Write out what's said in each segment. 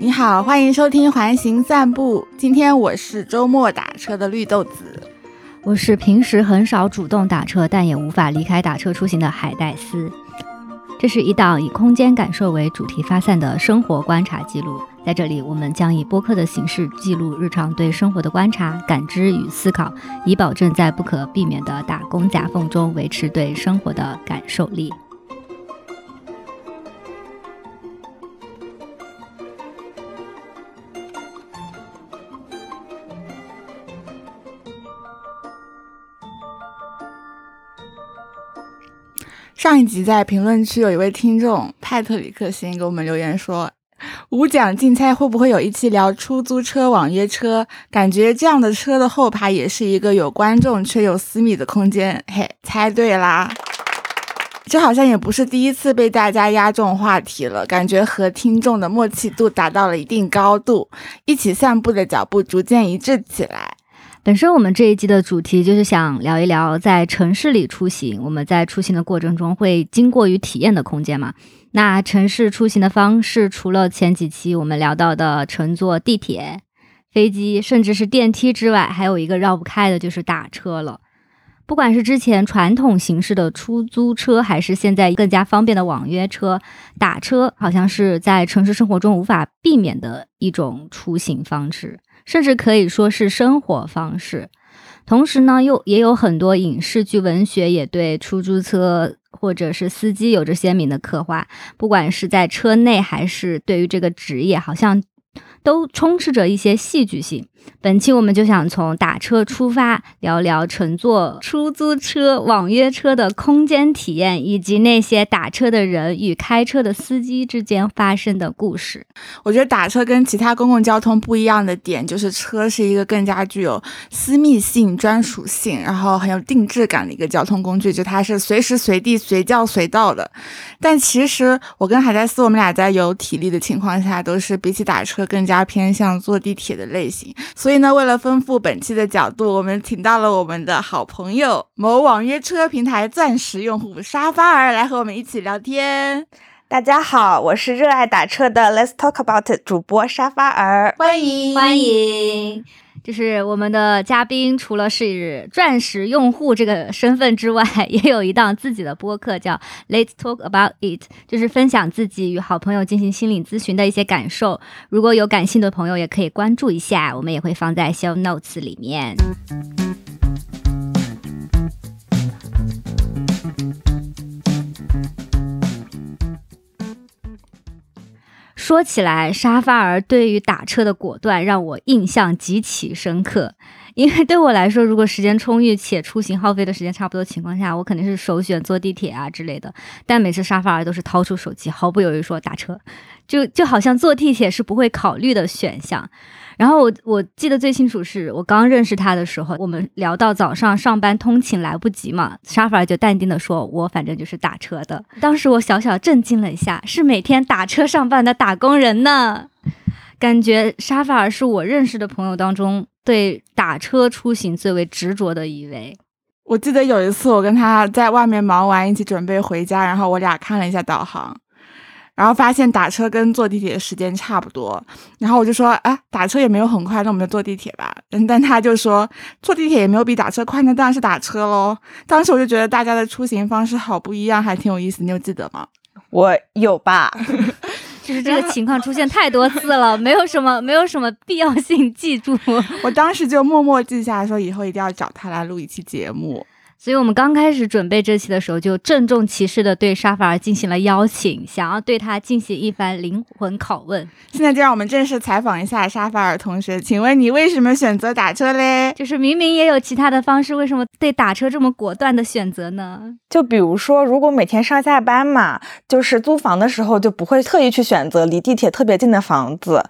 你好，欢迎收听环形散步。今天我是周末打车的绿豆子，我是平时很少主动打车，但也无法离开打车出行的海带丝。这是一档以空间感受为主题发散的生活观察记录。在这里，我们将以播客的形式记录日常对生活的观察、感知与思考，以保证在不可避免的打工夹缝中维持对生活的感受力。上一集在评论区有一位听众派特里克星给我们留言说：“五奖竞猜会不会有一期聊出租车、网约车？感觉这样的车的后排也是一个有观众却又私密的空间。”嘿，猜对啦！这好像也不是第一次被大家压中话题了，感觉和听众的默契度达到了一定高度，一起散步的脚步逐渐一致起来。本身我们这一季的主题就是想聊一聊在城市里出行，我们在出行的过程中会经过与体验的空间嘛？那城市出行的方式，除了前几期我们聊到的乘坐地铁、飞机，甚至是电梯之外，还有一个绕不开的就是打车了。不管是之前传统形式的出租车，还是现在更加方便的网约车，打车好像是在城市生活中无法避免的一种出行方式。甚至可以说是生活方式，同时呢，又也有很多影视剧、文学也对出租车或者是司机有着鲜明的刻画，不管是在车内还是对于这个职业，好像。都充斥着一些戏剧性。本期我们就想从打车出发，聊聊乘坐出租车、网约车的空间体验，以及那些打车的人与开车的司机之间发生的故事。我觉得打车跟其他公共交通不一样的点，就是车是一个更加具有私密性、专属性，然后很有定制感的一个交通工具，就它是随时随地、随叫随到的。但其实我跟海带丝，我们俩在有体力的情况下，都是比起打车更加。偏向坐地铁的类型，所以呢，为了丰富本期的角度，我们请到了我们的好朋友某网约车平台钻石用户沙发儿来和我们一起聊天。大家好，我是热爱打车的 Let's Talk About 主播沙发儿，欢迎欢迎。就是我们的嘉宾，除了是钻石用户这个身份之外，也有一档自己的播客，叫 Let's Talk About It，就是分享自己与好朋友进行心理咨询的一些感受。如果有感兴趣的朋友，也可以关注一下，我们也会放在 Show Notes 里面。说起来，沙发儿对于打车的果断让我印象极其深刻。因为对我来说，如果时间充裕且出行耗费的时间差不多情况下，我肯定是首选坐地铁啊之类的。但每次沙发儿都是掏出手机，毫不犹豫说打车，就就好像坐地铁是不会考虑的选项。然后我我记得最清楚是我刚认识他的时候，我们聊到早上上班通勤来不及嘛，沙发儿就淡定的说：“我反正就是打车的。”当时我小小震惊了一下，是每天打车上班的打工人呢。感觉沙发儿是我认识的朋友当中对打车出行最为执着的一位。我记得有一次我跟他在外面忙完，一起准备回家，然后我俩看了一下导航。然后发现打车跟坐地铁的时间差不多，然后我就说，啊，打车也没有很快，那我们就坐地铁吧。嗯，但他就说，坐地铁也没有比打车快，那当然是打车喽。当时我就觉得大家的出行方式好不一样，还挺有意思。你有记得吗？我有吧，就是这个情况出现太多次了，没有什么，没有什么必要性记住。我当时就默默记下来说，以后一定要找他来录一期节目。所以我们刚开始准备这期的时候，就郑重其事的对沙法尔进行了邀请，想要对他进行一番灵魂拷问。现在就让我们正式采访一下沙法尔同学，请问你为什么选择打车嘞？就是明明也有其他的方式，为什么对打车这么果断的选择呢？就比如说，如果每天上下班嘛，就是租房的时候就不会特意去选择离地铁特别近的房子。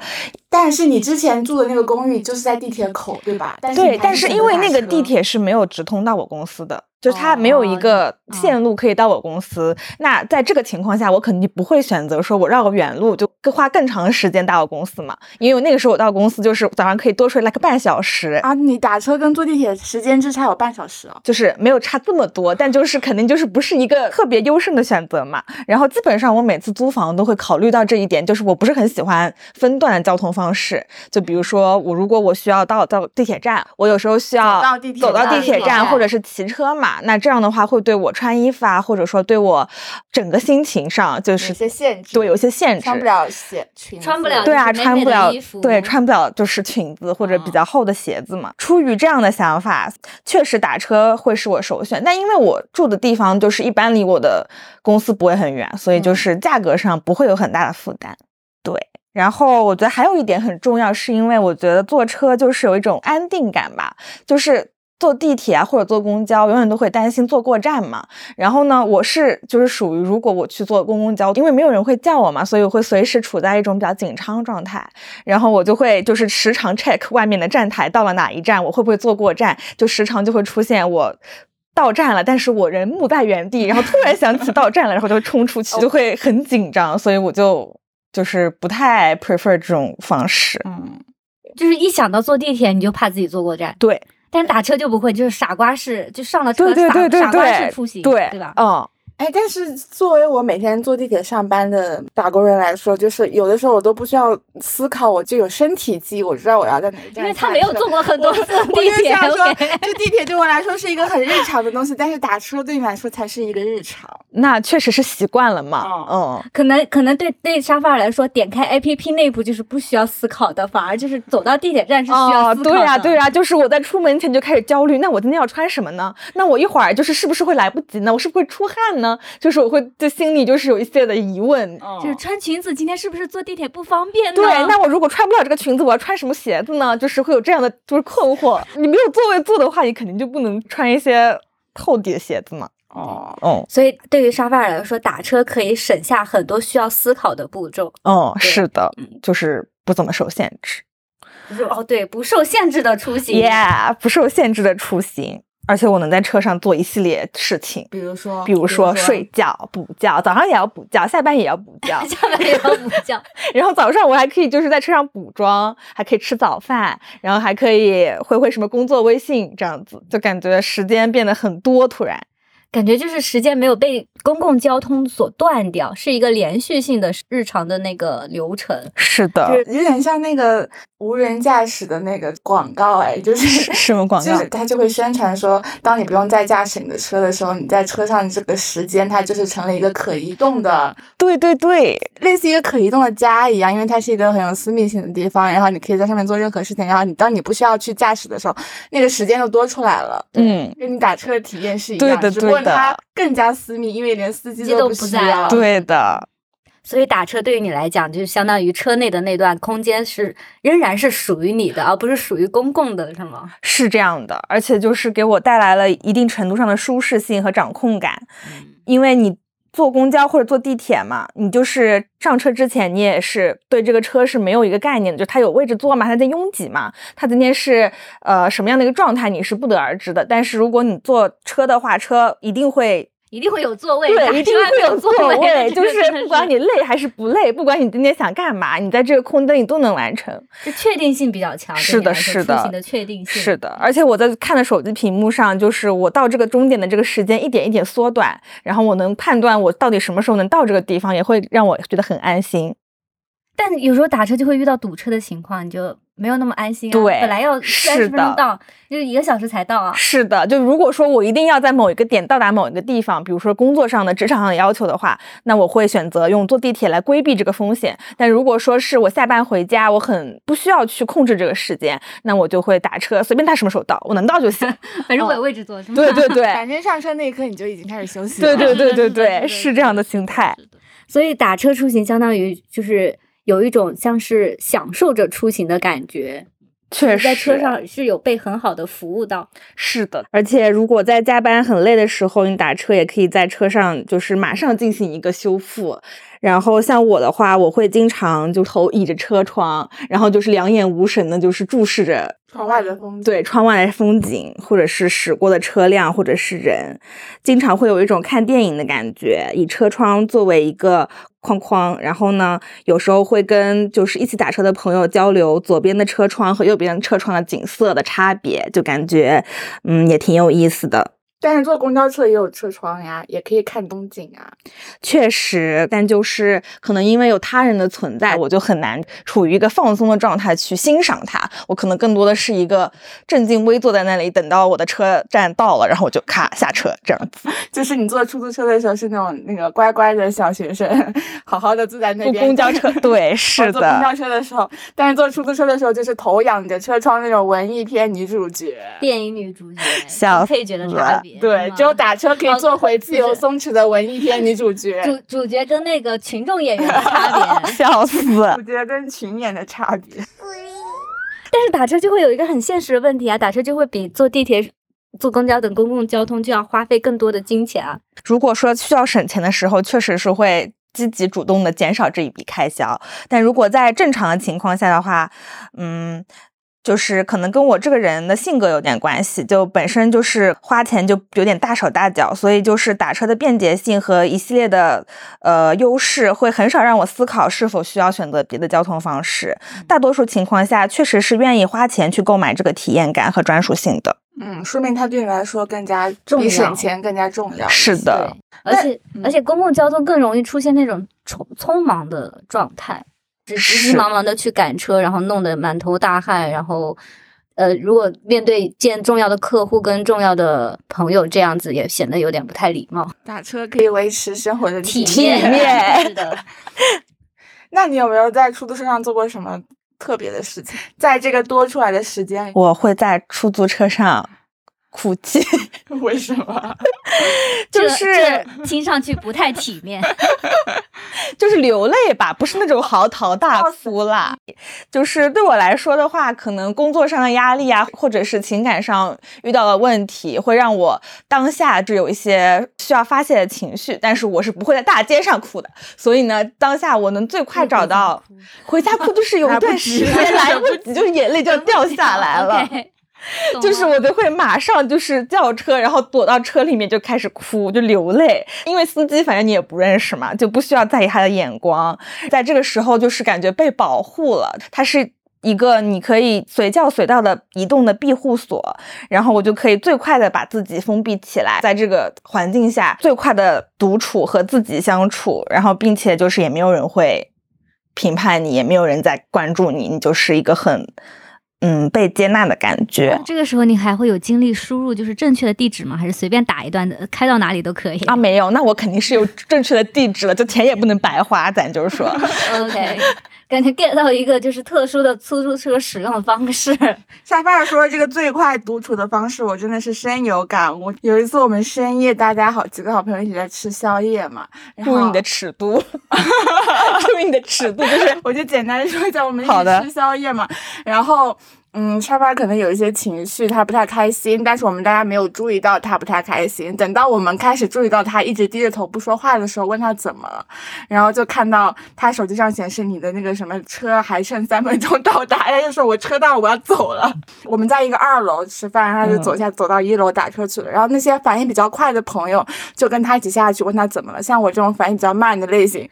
但是你之前住的那个公寓就是在地铁口，对吧？对，但是因为那个地铁是没有直通到我公司的。就是它没有一哦个嗯线路可以到我公司。那在这个情况下，我肯定不会选择说我绕个远路，就更花更长的时间到我公司嘛。因为那个时候我到公司就是早上可以多睡 like 半小时。啊，你打车跟坐地铁时间之差有半小时哦。就是没有差这么多，但就是肯定就是不是一个特别优胜的选择嘛。然后基本上我每次租房都会考虑到这一点，就是我不是很喜欢分段的交通方式。就比如说我如果我需要到到地铁站，我有时候需要走到地铁走到地站铁站，或者是骑车嘛。那这样的话会对我穿衣服啊，或者说对我整个心情上就是有些限制，对有些限制。穿不了鞋裙，穿不了对啊，穿不了衣服，对，穿不了就是裙子或者比嗯较厚的鞋子嘛。出于这样的想法，确实打车会是我首选。但因为我住的地方就是一般离我的公司不会很远，所以就嗯是价格上不会有很大的负担。对。然后我觉得还有一点很重要，是因为我觉得坐车就是有一种安定感吧，就是坐地铁啊或者坐公交，永远都会担心坐过站嘛。然后呢，我是就是属于如果我去坐公共交，因为没有人会叫我嘛，所以我会随时处在一种比较紧张状态。然后我就会就是时常 check 外面的站台到了哪一站，我会不会坐过站，就时常就会出现我。到站了，但是我人木在原地，然后突然想起到站了，然后就会冲出去，就会很紧张，所以我就就是不太 prefer 这种方式。嗯，就是一想到坐地铁你就怕自己坐过站，对，但是打车就不会，就是傻瓜式，就上了车对对傻傻瓜式出行，对对吧？嗯，哎，但是作为我每天坐地铁上班的打工人来说，就是有的时候我都不需要思考，我就有身体记忆，我知道我要在哪一站因为他没有坐过很多次地铁就想说，，OK 就地铁对我来说是一个很日常的东西，但是打车对你来说才是一个日常。那确实是习惯了嘛。哦嗯，可能可能对对沙发来说，点开 A P P 内部就是不需要思考的，反而就是走到地铁站是需要哦，思考的。对呀、对呀、就是我在出门前就开始焦虑，那我今天要穿什么呢？那我一会儿就是是不是会来不及呢？我是不是会出汗呢？就是我会就心里就是有一些的疑问。就是穿裙子，今天是不是坐地铁不方便呢？对，那我如果穿不了这个裙子，我要穿什么鞋子呢？就是会有这样的就是困惑。你没有座位坐的话，你肯定就不能穿一些厚底的鞋子嘛。哦，哦所以对于沙发来说，打车可以省下很多需要思考的步骤。哦，是的，就是不怎么受限制。哦，对，不受限制的出行。Yeah，不受限制的出行，而且我能在车上做一系列事情。比如说，比如说睡觉、补觉，早上也要补觉，下班也要补觉，下班也要补觉，然后早上我还可以就是在车上补妆，还可以吃早饭，然后还可以回回什么工作微信，这样子就感觉时间变得很多。突然，感觉就是时间没有被公共交通所断掉，是一个连续性的日常的那个流程。是的就，是有点像那个无人驾驶的那个广告，哎，就是是什么广告就是？它就会宣传说，当你不用再驾驶你的车的时候，你在车上这个时间它就是成了一个可移动的，对对对，类似一个可移动的家一样，因为它是一个很有私密性的地方，然后你可以在上面做任何事情，然后你当你不需要去驾驶的时候，那个时间就多出来了。嗯，跟你打车的体验是一样，对的只不过对的。它更加私密，因为连司机机都不在了。对的，所以打车对于你来讲，就是相当于车内的那段空间是仍然是属于你的，而不是属于公共的，是吗？是这样的，而且就是给我带来了一定程度上的舒适性和掌控感，因为你。坐公交或者坐地铁嘛，你就是上车之前，你也是对这个车是没有一个概念的，就它有位置坐嘛，它在拥挤嘛，它今天是呃什么样的一个状态，你是不得而知的。但是如果你坐车的话，车一定会 一定会有座位，打对，一定会有座座位，这 个就是不管你累还是不累，不管你今天想干嘛，你在这个空灯里都能完成。就确定性比较强，是的是的出行的确定性是的，而且我在看的手机屏幕上，就是我到这个终点的这个时间一点一点缩短，然后我能判断我到底什么时候能到这个地方，也会让我觉得很安心。但有时候打车就会遇到堵车的情况，你就没有那么安心啊。对本来要三十分钟到，就是一个小时才到啊。是的，就如果说我一定要在某一个点到达某一个地方，比如说工作上的、职场上的要求的话，那我会选择用坐地铁来规避这个风险。但如果说是我下班回家，我很不需要去控制这个时间，那我就会打车，随便他什么时候到，我能到就行。反正我有位置坐，是吗？对对对，反正上车那一刻你就已经开始休息了。对对对对对，是这样的心态。所以打车出行相当于就是有一种像是享受着出行的感觉，确实，在车上是有被很好的服务到。是的，而且如果在加班很累的时候，你打车也可以在车上就是马上进行一个修复。然后像我的话，我会经常就头倚着车窗，然后就是两眼无神的，就是注视着窗外的风景，对，窗外的风景，或者是驶过的车辆，或者是人，经常会有一种看电影的感觉，以车窗作为一个框框，然后呢，有时候会跟就是一起打车的朋友交流左边的车窗和右边的车窗的景色的差别，就感觉嗯也挺有意思的。但是坐公交车也有车窗呀，也可以看风景啊。确实，但就是可能因为有他人的存在，我就很难处于一个放松的状态去欣赏它。我可能更多的是一个正襟危坐在那里，等到我的车站到了，然后我就咔下车这样子。就是你坐出租车的时候是那种那个乖乖的小学生，好好的坐在那边。坐公交 车，对，是的。坐公交车的时候，但是坐出租车的时候就是头仰着车窗那种文艺片女主角、电影女主角、小配角的差别。对，只有打车可以坐回自由松弛的文艺片女主角。主主角跟那个群众演员的差别，笑死！主角跟群演的差别。但是打车就会有一个很现实的问题啊，打车就会比坐地铁、坐公交等公共交通就要花费更多的金钱啊。如果说需要省钱的时候，确实是会积极主动的减少这一笔开销。但如果在正常的情况下的话，嗯。就是可能跟我这个人的性格有点关系，就本身就是花钱就有点大手大脚，所以就是打车的便捷性和一系列的呃优势，会很少让我思考是否需要选择别的交通方式。大多数情况下，确实是愿意花钱去购买这个体验感和专属性的。嗯，说明它对你来说更加重比省钱更加重要。是的，而且而且公共交通更容易出现那种匆匆忙的状态。急急忙忙的去赶车，然后弄得满头大汗，然后，呃，如果面对见重要的客户跟重要的朋友，这样子也显得有点不太礼貌。打车可以维持生活的体面，是的。那你有没有在出租车上做过什么特别的事情？在这个多出来的时间，我会在出租车上。哭泣？为什么？就是听上去不太体面，就是流泪吧，不是那种嚎啕大哭啦。就是对我来说的话，可能工作上的压力啊，或者是情感上遇到的问题，会让我当下就有一些需要发泄的情绪，但是我是不会在大街上哭的。所以呢，当下我能最快找到回家哭，就是有一段时间来不及，就是眼泪就要掉下来了。就是我就会马上就是叫车，然后躲到车里面就开始哭，就流泪，因为司机反正你也不认识嘛，就不需要在意他的眼光。在这个时候，就是感觉被保护了，它是一个你可以随叫随到的移动的庇护所，然后我就可以最快的把自己封闭起来，在这个环境下最快的独处和自己相处，然后并且就是也没有人会评判你，也没有人在关注你，你就是一个很。嗯，被接纳的感觉。这个时候你还会有精力输入就是正确的地址吗？还是随便打一段的，开到哪里都可以啊？没有，那我肯定是有正确的地址了，就钱也不能白花，咱就是说。OK。感觉 get 到一个就是特殊的出租车使用的方式。沙发说这个最快独处的方式，我真的是深有感悟。有一次我们深夜，大家好几个好朋友一起在吃宵夜嘛，注意你的尺度，注意你的尺度，就是我就简单说一下，我们一起吃宵夜嘛，然后。嗯，沙发可能有一些情绪，他不太开心，但是我们大家没有注意到他不太开心。等到我们开始注意到他一直低着头不说话的时候，问他怎么了，然后就看到他手机上显示你的那个什么车还剩三分钟到达，他就说我车到了，我要走了。我们在一个二楼吃饭，然后就走下走到一楼打车去了。然后那些反应比较快的朋友就跟他一起下去问他怎么了。像我这种反应比较慢的类型，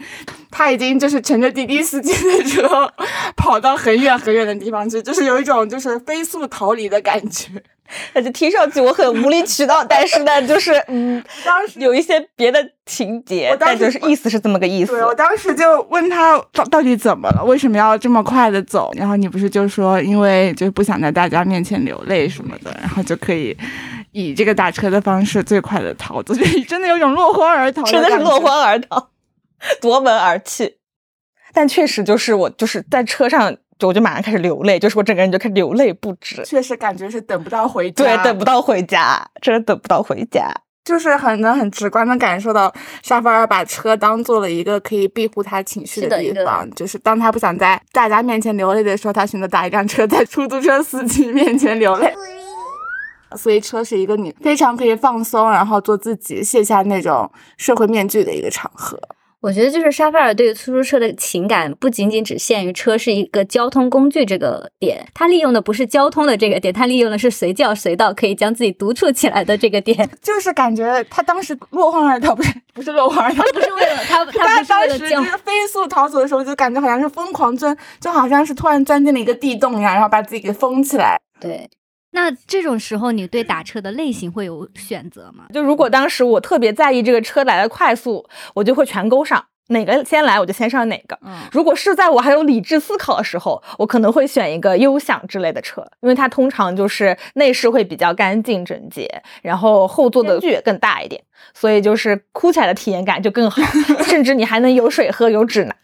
他已经就是乘着滴滴司机的车 跑到很远很远的地方去，就是有一种。就是飞速逃离的感觉，那就听上去我很无理取闹，但是呢，就是嗯，当时有一些别的情节，但就是意思是这么个意思。对我当时就问他到到底怎么了，为什么要这么快的走？然后你不是就说因为就不想在大家面前流泪什么的，然后就可以以这个打车的方式最快的逃走，就真的有种落荒而逃，真的是落荒而逃，夺门而去。但确实就是我就是在车上。就我就马上开始流泪，就是我整个人就开始流泪不止。确实感觉是等不到回家，对，等不到回家，真的等不到回家。就是很能很直观的感受到，沙发尔把车当做了一个可以庇护他情绪的地方。就是当他不想在大家面前流泪的时候，他选择打一辆车在出租车司机面前流泪。所以车是一个你非常可以放松，然后做自己，卸下那种社会面具的一个场合。我觉得就是沙菲尔对出租车的情感不仅仅只限于车是一个交通工具这个点，他利用的不是交通的这个点，他利用的是随叫随到可以将自己独处起来的这个点。就是感觉他当时落荒而逃，不是不是落荒而逃，不是为了他，他 当时就。是飞速逃走的时候，就感觉好像是疯狂钻，就好像是突然钻进了一个地洞一样，然后把自己给封起来。对，那这种时候，你对打车的类型会有选择吗？就如果当时我特别在意这个车来的快速，我就会全勾上，哪个先来我就先上哪个。嗯，如果是在我还有理智思考的时候，我可能会选一个优享之类的车，因为它通常就是内饰会比较干净整洁，然后后座的距也更大一点，所以就是哭起来的体验感就更好，甚至你还能有水喝有纸拿。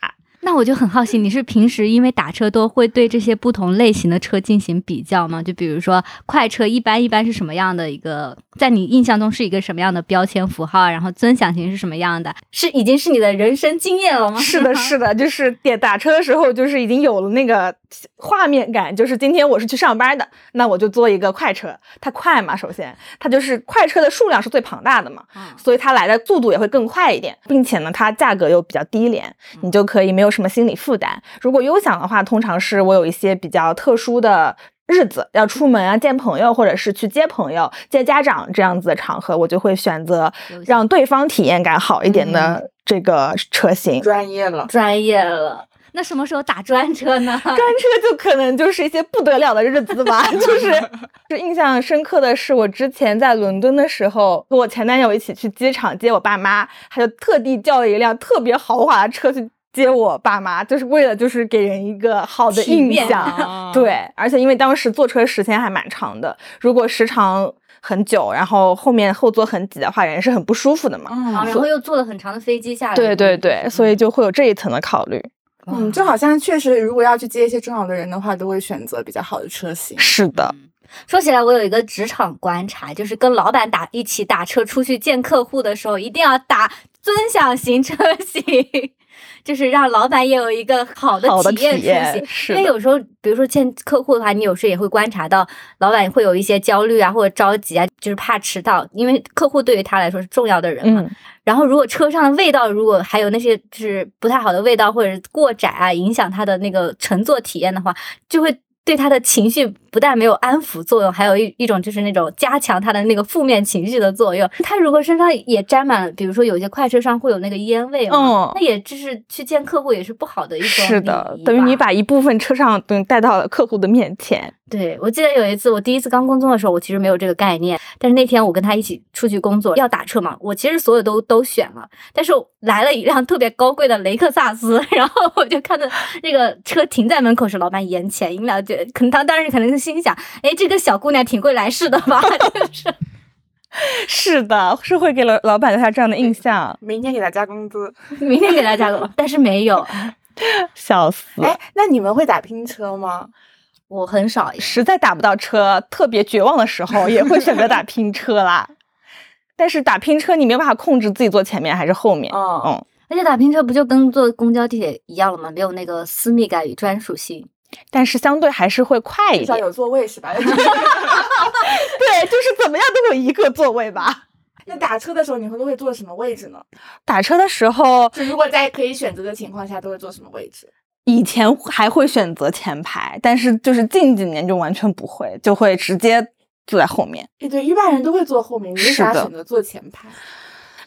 那我就很好奇，你是平时因为打车多会对这些不同类型的车进行比较吗？就比如说快车一般一般是什么样的一个，在你印象中是一个什么样的标签符号？然后尊享型是什么样的？是已经是你的人生经验了吗？是的，是的，就是点打车的时候，就是已经有了那个画面感，就是今天我是去上班的，那我就坐一个快车，它快嘛，首先它就是快车的数量是最庞大的嘛，嗯所以它来的速度也会更快一点，并且呢，它价格又比较低廉，你就可以没有什么心理负担。如果优享的话，通常是我有一些比较特殊的。日子要出门啊，见朋友，或者是去接朋友、接家长这样子的场合，我就会选择让对方体验感好一点的这个车型。专业了，专业了。那什么时候打专车呢？专车就可能就是一些不得了的日子吧，就是就印象深刻的是，我之前在伦敦的时候，和我前男友一起去机场接我爸妈，他就特地叫了一辆特别豪华的车去接我爸妈，就是为了就是给人一个好的印象。啊对，而且因为当时坐车时间还蛮长的，如果时长很久，然后后面后座很挤的话，人是很不舒服的嘛。嗯然后又坐了很长的飞机下来。对对对，所以就会有这一层的考虑。嗯，就好像确实，如果要去接一些重要的人的话，都会选择比较好的车型。是的，说起来，我有一个职场观察，就是跟老板打一起打车出去见客户的时候，一定要打尊享型车型，就是让老板也有一个好的体验出行。因为有时候，比如说见客户的话，你有时候也会观察到老板会有一些焦虑啊，或者着急啊，就是怕迟到，因为客户对于他来说是重要的人嘛。嗯，然后，如果车上的味道，如果还有那些就是不太好的味道，或者过窄啊，影响他的那个乘坐体验的话，就会对他的情绪不但没有安抚作用，还有一一种就是那种加强他的那个负面情绪的作用。他如果身上也沾满了，比如说有些快车上会有那个烟味嘛，嗯那也就是去见客户也是不好的一种是的等于你把一部分车上东西带到了客户的面前。对，我记得有一次我第一次刚工作的时候，我其实没有这个概念，但是那天我跟他一起出去工作，要打车嘛，我其实所有都都选了，但是来了一辆特别高贵的雷克萨斯，然后我就看着那个车停在门口时，老板眼前一亮，就可能他当时可能是心想，哎，这个小姑娘挺会来事的吧，就是是的，是会给老老板留下这样的印象，明天给他加工资。明天给他加工，但是没有，笑死。哎，那你们会打拼车吗？我很少，实在打不到车，特别绝望的时候，也会选择打拼车啦。但是打拼车，你没有办法控制自己坐前面还是后面。嗯嗯，而且打拼车不就跟坐公交地铁一样了吗？没有那个私密感与专属性。但是相对还是会快一点。至少有座位是吧？对，就是怎么样都有一个座位吧。那打车的时候，你会都会坐什么位置呢？打车的时候，就如果在可以选择的情况下，都会坐什么位置？以前还会选择前排，但是就是近几年就完全不会，就会直接坐在后面。哎，对，一般人都会坐后面，你为啥选择坐前排？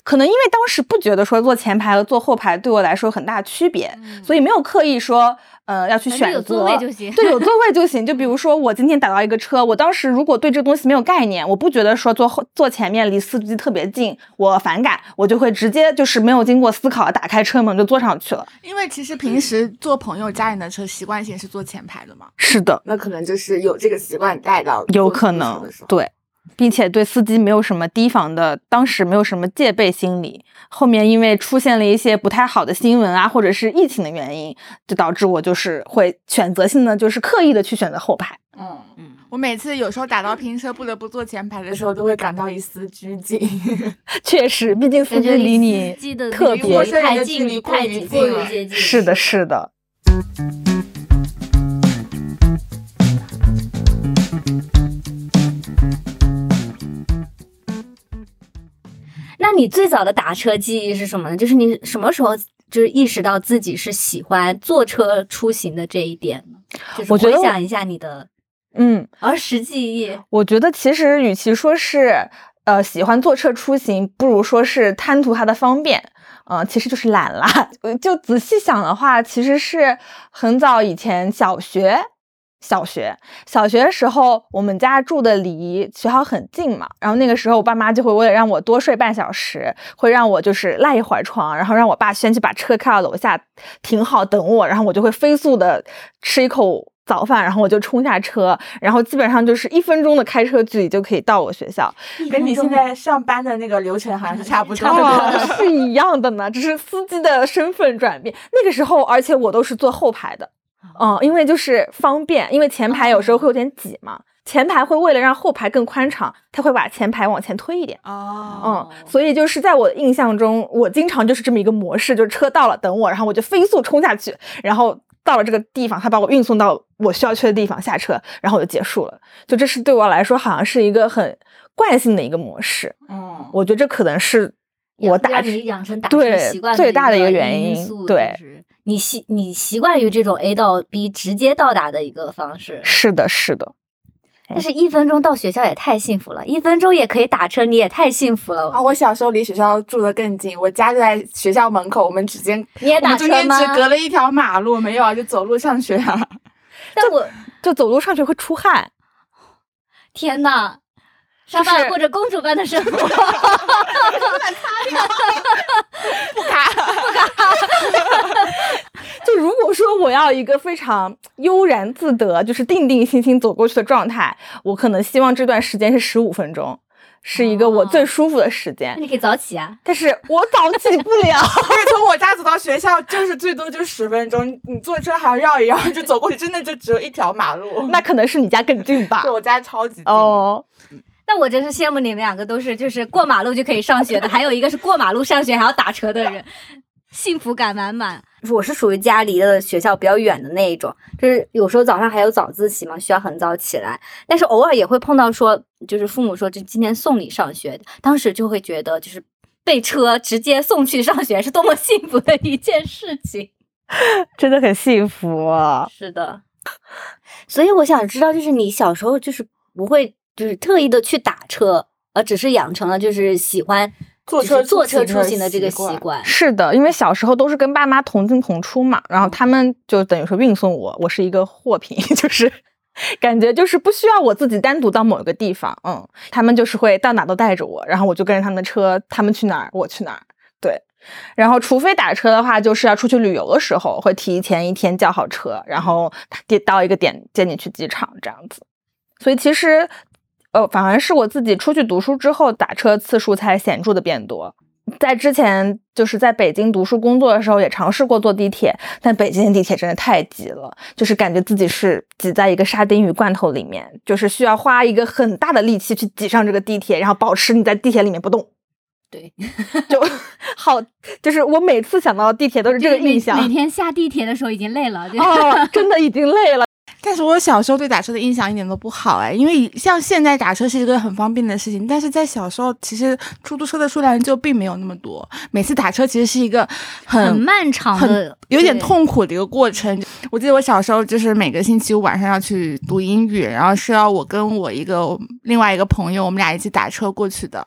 可能因为当时不觉得说坐前排和坐后排对我来说有很大区别，所以没有刻意说，呃，要去选择。有座位就行对，有座位就行。就比如说我今天打到一个车，我当时如果对这个东西没有概念，我不觉得说坐后坐前面离司机特别近，我反感，我就会直接就是没有经过思考，打开车门就坐上去了。因为其实平时坐朋友家人的车，习惯性是坐前排的嘛，是的，那可能就是有这个习惯带到有可能对。并且对司机没有什么提防的，当时没有什么戒备心理。后面因为出现了一些不太好的新闻啊，或者是疫情的原因，就导致我就是会选择性的，就是刻意的去选择后排。嗯嗯，我每次有时候打到拼车不得不坐前排的时候，都会感到一丝拘谨。确实，毕竟司机离你机的特别太近，太近过于了接近。是的，是的。那你最早的打车记忆是什么呢？就是你什么时候就是意识到自己是喜欢坐车出行的这一点呢？就是回想一下你的嗯，儿时记忆。我觉得其实与其说是呃喜欢坐车出行，不如说是贪图它的方便。嗯、其实就是懒啦。就仔细想的话，其实是很早以前小学。小学，小学的时候，我们家住的离学校很近嘛，然后那个时候我爸妈就会为了让我多睡半小时，会让我就是赖一会儿床，然后让我爸先去把车开到楼下停好等我，然后我就会飞速的吃一口早饭，然后我就冲下车，然后基本上就是一分钟的开车距离就可以到我学校，跟你现在上班的那个流程好像是差不多 是一样的呢，只是司机的身份转变。那个时候，而且我都是坐后排的，嗯，因为就是方便，因为前排有时候会有点挤嘛。前排会为了让后排更宽敞，他会把前排往前推一点。哦，嗯，所以就是在我的印象中，我经常就是这么一个模式，就是车到了等我，然后我就飞速冲下去，然后到了这个地方，他把我运送到我需要去的地方下车，然后我就结束了。就这是对我来说好像是一个很惯性的一个模式。嗯，我觉得这可能是我打对习惯最大的一一个原因对就是你习你习惯于这种 A 到 B 直接到达的一个方式。是的，是的。但是，一分钟到学校也太幸福了，一分钟也可以打车，你也太幸福了。啊，我小时候离学校住的更近，我家就在学校门口，我们之间你也打我们中间车吗？只隔了一条马路，没有啊，就走路上学啊。但我就走路上学会出汗，天呐，沙就是发过着公主般的生活。不卡，就如果说我要一个非常悠然自得，就是定定心心走过去的状态，我可能希望这段时间是十五分钟，是一个我最舒服的时间。那你可以早起啊。但是我早起不了，因为从我家走到学校就是最多就十分钟，你你坐车还要绕一绕就走过去，真的就只有一条马路。那可能是你家更近吧 对。我家超级近。哦，那我真是羡慕你们两个，都是就是过马路就可以上学的，还有一个是过马路上学还要打车的人，幸福感满满。我是属于家离的学校比较远的那一种，就是有时候早上还有早自习嘛，需要很早起来，但是偶尔也会碰到说，就是父母说就今天送你上学，当时就会觉得就是被车直接送去上学是多么幸福的一件事情。真的很幸福、是的，所以我想知道，就是你小时候就是不会就是特意的去打车，而只是养成了就是喜欢坐车坐车出行的这个习惯。是的，因为小时候都是跟爸妈同进同出嘛，然后他们就等于说运送我，我是一个货品，就是感觉就是不需要我自己单独到某一个地方，嗯，他们就是会到哪都带着我，然后我就跟着他们的车，他们去哪儿我去哪儿，对。然后，除非打车的话，就是要出去旅游的时候，会提前一天叫好车，然后接到一个点接你去机场这样子。所以其实，呃，反而是我自己出去读书之后，打车次数才显著的变多。在之前就是在北京读书工作的时候，也尝试过坐地铁，但北京的地铁真的太挤了，就是感觉自己是挤在一个沙丁鱼罐头里面，就是需要花一个很大的力气去挤上这个地铁，然后保持你在地铁里面不动。对，就 好，就是我每次想到地铁都是这个印象。每天下地铁的时候已经累了，就哦，真的已经累了。但是我小时候对打车的印象一点都不好哎，因为像现在打车是一个很方便的事情，但是在小时候其实出租车的数量就并没有那么多，每次打车其实是一个很很漫长的，有点。痛苦的一个过程。我记得我小时候就是每个星期五晚上要去读英语，然后是要我跟我一个另外一个朋友，我们俩一起打车过去的。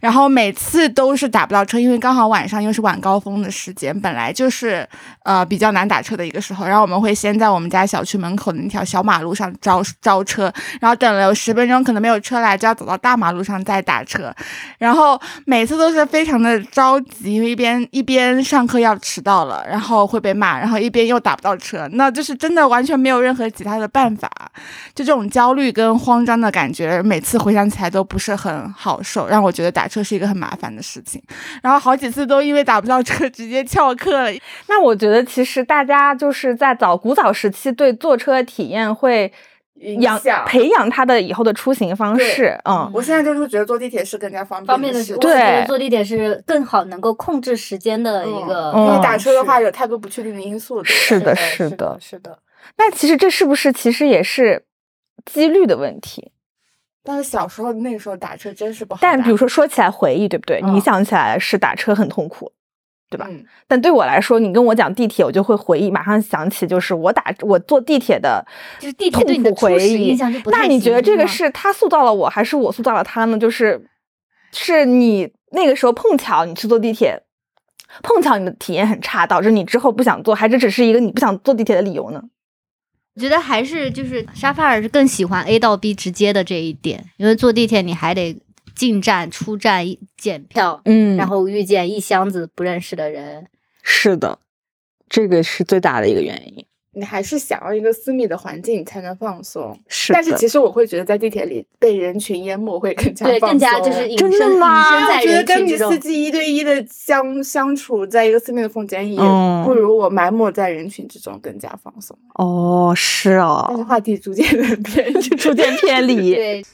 然后每次都是打不到车，因为刚好晚上又是晚高峰的时间，本来就是呃比较难打车的一个时候。然后我们会先在我们家小区门口的一条小马路上招招车，然后等了有十分钟，可能没有车来，就要走到大马路上再打车。然后每次都是非常的着急，因为一边一边上课要迟到了，然后会被骂，然后一边又打不到车，那就是真的完全没有任何其他的办法。就这种焦虑跟慌张的感觉，每次回想起来都不是很好受，让我觉得打车是一个很麻烦的事情。然后好几次都因为打不到车直接翘课了。那我觉得其实大家就是在早古早时期对坐车体验会养培养他的以后的出行方式，嗯，我现在就是觉得坐地铁是更加方便方便的是，的事。对坐地铁是更好能够控制时间的一个嗯因为打车的话有太多不确定的因素。是的，是是的的，。是的。那其实这是不是其实也是几率的问题？但是小时候那个时候打车真是不好。但比如说说起来回忆，对不对？嗯你想起来是打车很痛苦，对吧？嗯但对我来说，你跟我讲地铁，我就会回忆，马上想起就是我打我坐地铁的就是地铁痛对你的回忆那你觉得这个是他塑造了我，还是我塑造了他呢？就是是你那个时候碰巧你去坐地铁，碰巧你的体验很差，导致你之后不想坐，还是只是一个你不想坐地铁的理由呢？我觉得还是就是沙发尔是更喜欢 A 到 B 直接的这一点，因为坐地铁你还得进站、出站、检票，嗯然后遇见一箱子不认识的人。是的，这个是最大的一个原因。你还是想要一个私密的环境，你才能放松。是但是其实实我会觉得在地铁里被人群淹没会更加对，放更加松就是隐真的吗我觉得跟你司。机一对一的相相处，在一个私密的空间，也嗯不如我埋没在人群之中更加放松。哦，是但是哦，话题逐渐的偏离，逐渐偏离。对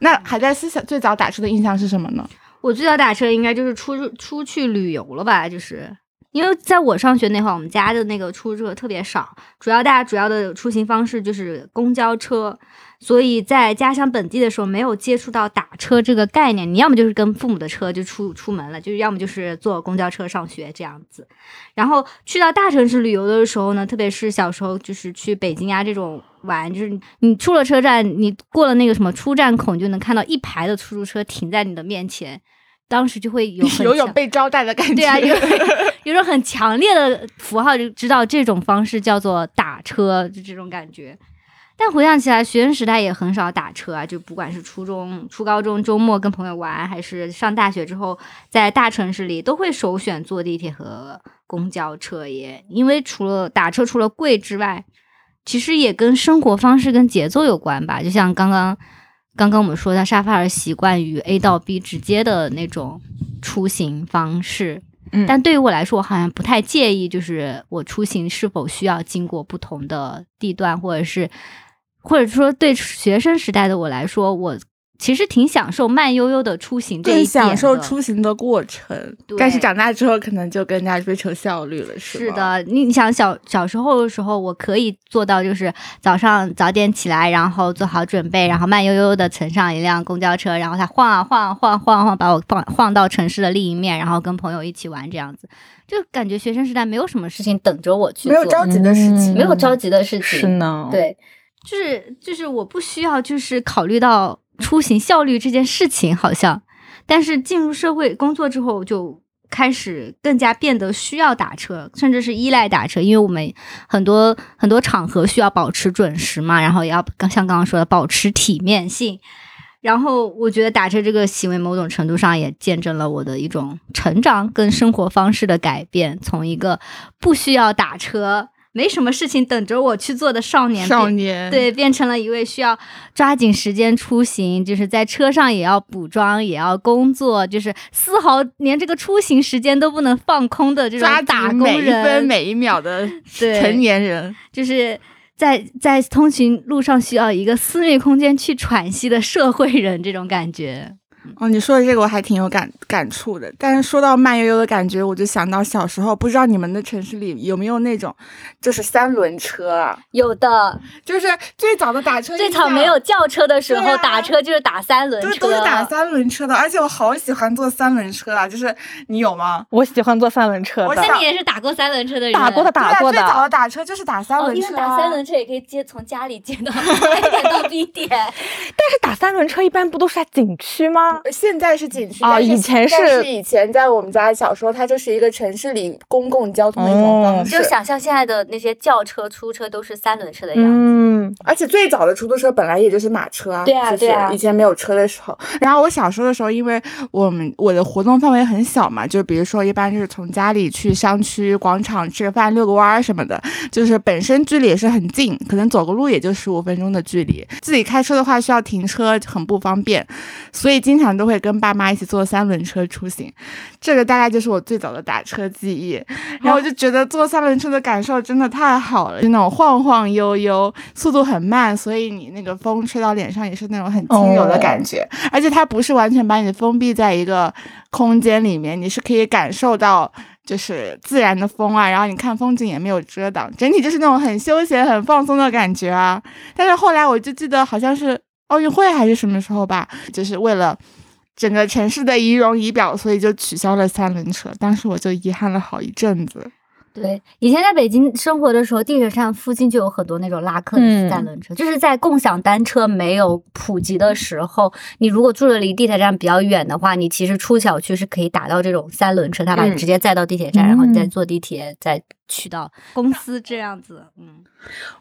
那海在思想最早打车的印象是什么呢？我最早打车应该就是出出去旅游了吧，就是因为在我上学那会儿，我们家的那个出租车特别少，主要大家主要的出行方式就是公交车，所以在家乡本地的时候没有接触到打车这个概念。你要么就是跟父母的车就出出门了，就是要么就是坐公交车上学这样子。然后去到大城市旅游的时候呢，特别是小时候就是去北京啊这种玩，就是你出了车站，你过了那个什么出站口，你就能看到一排的出租车停在你的面前，当时就会有很有种被招待的感觉。对啊，有 有种很强烈的符号，就知道这种方式叫做打车，就这种感觉。但回想起来，学生时代也很少打车啊，就不管是初中、初高中周末跟朋友玩，还是上大学之后在大城市里，都会首选坐地铁和公交车耶。因为除了打车除了贵之外，其实也跟生活方式跟节奏有关吧。就像刚刚刚刚我们说的，沙发儿习惯于 A 到 B 直接的那种出行方式。嗯但对于我来说，我好像不太介意，就是我出行是否需要经过不同的地段，或者是，或者说对学生时代的我来说，我其实挺享受慢悠悠的出行这一更点享受出行的过程。对，但是长大之后可能就更加追求效率了，是吗？是的，你你想小小时候的时候，我可以做到，就是早上早点起来，然后做好准备，然后慢悠悠的乘上一辆公交车，然后它晃啊晃啊晃啊晃啊晃，把我放晃到城市的另一面，然后跟朋友一起玩，这样子，就感觉学生时代没有什么事情等着我去做，没有着急的事情，嗯没有着急的事情，是呢，，对，就是就是我不需要就是考虑到出行效率这件事情，好像，但是进入社会工作之后就。开始更加变得需要打车，甚至是依赖打车，因为我们很多很多场合需要保持准时嘛，然后也要像刚刚说的保持体面性。然后我觉得打车这个行为，某种程度上也见证了我的一种成长跟生活方式的改变，从一个不需要打车、没什么事情等着我去做的少年，少年，对，变成了一位需要抓紧时间出行，就是在车上也要补妆，也要工作，就是丝毫连这个出行时间都不能放空的这种抓打工人每一分，每一秒的 对成年人。就是在在通勤路上需要一个私密空间去喘息的社会人，这种感觉。哦，你说的这个我还挺有感感触的。但是说到慢悠悠的感觉，我就想到小时候，不知道你们的城市里有没有那种，就是三轮车啊，有的，就是最早的打车最早没有，轿车的时候啊打车就是打三轮车，都是打三轮车的，而且我好喜欢坐三轮车啊！就是你有吗？我喜欢坐三轮车的，我想也是打过三轮车的人，打过的打过的啊，最早的。的打车就是打三哦，轮车、啊因为打三轮车也可以接从家里接到 A 点到 B 点。但是打三轮车一般不都是在景区吗？现在是景区啊以前是是以前在我们家小时候，它就是一个城市里公共交通的一种方式。就想象现在的那些轿车、出租车都是三轮车的样子。嗯，而且最早的出租车本来也就是马车啊，对啊对啊以前没有车的时候。然后我小时候的时候，因为我们我的活动范围很小嘛，就比如说一般就是从家里去商区广场吃个饭、遛个弯儿什么的，就是本身距离也是很近，可能走个路也就十五分钟的距离。自己开车的话需要停车，很不方便，所以经常都会跟爸妈一起坐三轮车出行。这个大概就是我最早的打车记忆。然后我就觉得坐三轮车的感受真的太好了，就那种晃晃悠悠，速度很慢，所以你那个风吹到脸上也是那种很轻柔的感觉。而且它不是完全把你封闭在一个空间里面，你是可以感受到。就是自然的风啊，然后你看风景也没有遮挡，整体就是那种很休闲、很放松的感觉啊。但是后来我就记得好像是奥运会还是什么时候吧，就是为了整个城市的仪容仪表，所以就取消了三轮车。当时我就遗憾了好一阵子。对，以前在北京生活的时候，地铁站附近就有很多那种拉客的三轮车，就是在共享单车没有普及的时候，你如果住的离地铁站比较远的话，你其实出小区是可以打到这种三轮车，他把你直接载到地铁站，然后你再坐地铁再去到公司这样子。嗯，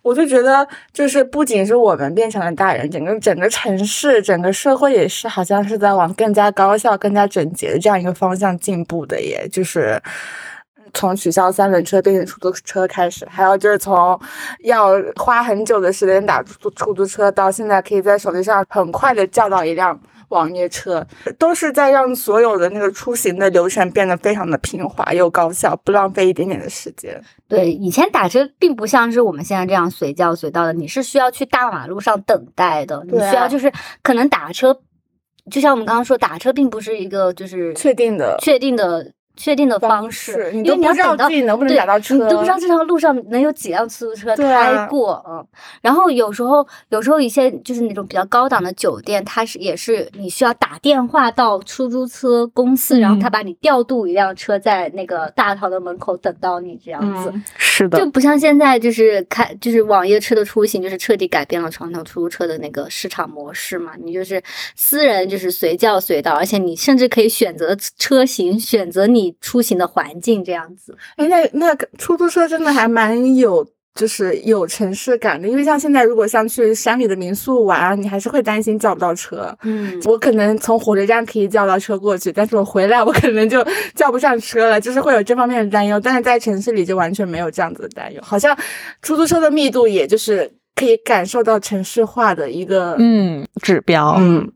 我就觉得，就是不仅是我们变成了大人，整个整个城市、整个社会也是，好像是在往更加高效、更加整洁的这样一个方向进步的，耶，就是。从取消三轮车变成出租车开始，还有就是从要花很久的时间打出出租车，到现在可以在手机上很快的叫到一辆网约车，都是在让所有的那个出行的流程变得非常的平滑又高效，不浪费一点点的时间。对，以前打车并不像是我们现在这样随叫随到的，你是需要去大马路上等待的，你需要就是可能打车，就像我们刚刚说，打车并不是一个就是确定的确定的。确定的方式，你要等到自己能不能打到车，你都不知道这条路上能有几辆出租车开过，嗯。然后有时候，有时候一些就是那种比较高档的酒店，它是也是你需要打电话到出租车公司，然后他把你调度一辆车在那个大堂的门口等到你这样子。是的，就不像现在就是开就是网约车的出行，就是彻底改变了传统出租车的那个市场模式嘛。你就是私人就是随叫随到，而且你甚至可以选择车型，选择你。出行的环境这样子，哎，那那出租车真的还蛮有，就是有城市感的。因为像现在，如果像去山里的民宿玩啊，你还是会担心叫不到车。嗯，我可能从火车站可以叫到车过去，但是我回来我可能就叫不上车了，就是会有这方面的担忧。但是在城市里就完全没有这样子的担忧，好像出租车的密度也就是可以感受到城市化的一个嗯指标。嗯。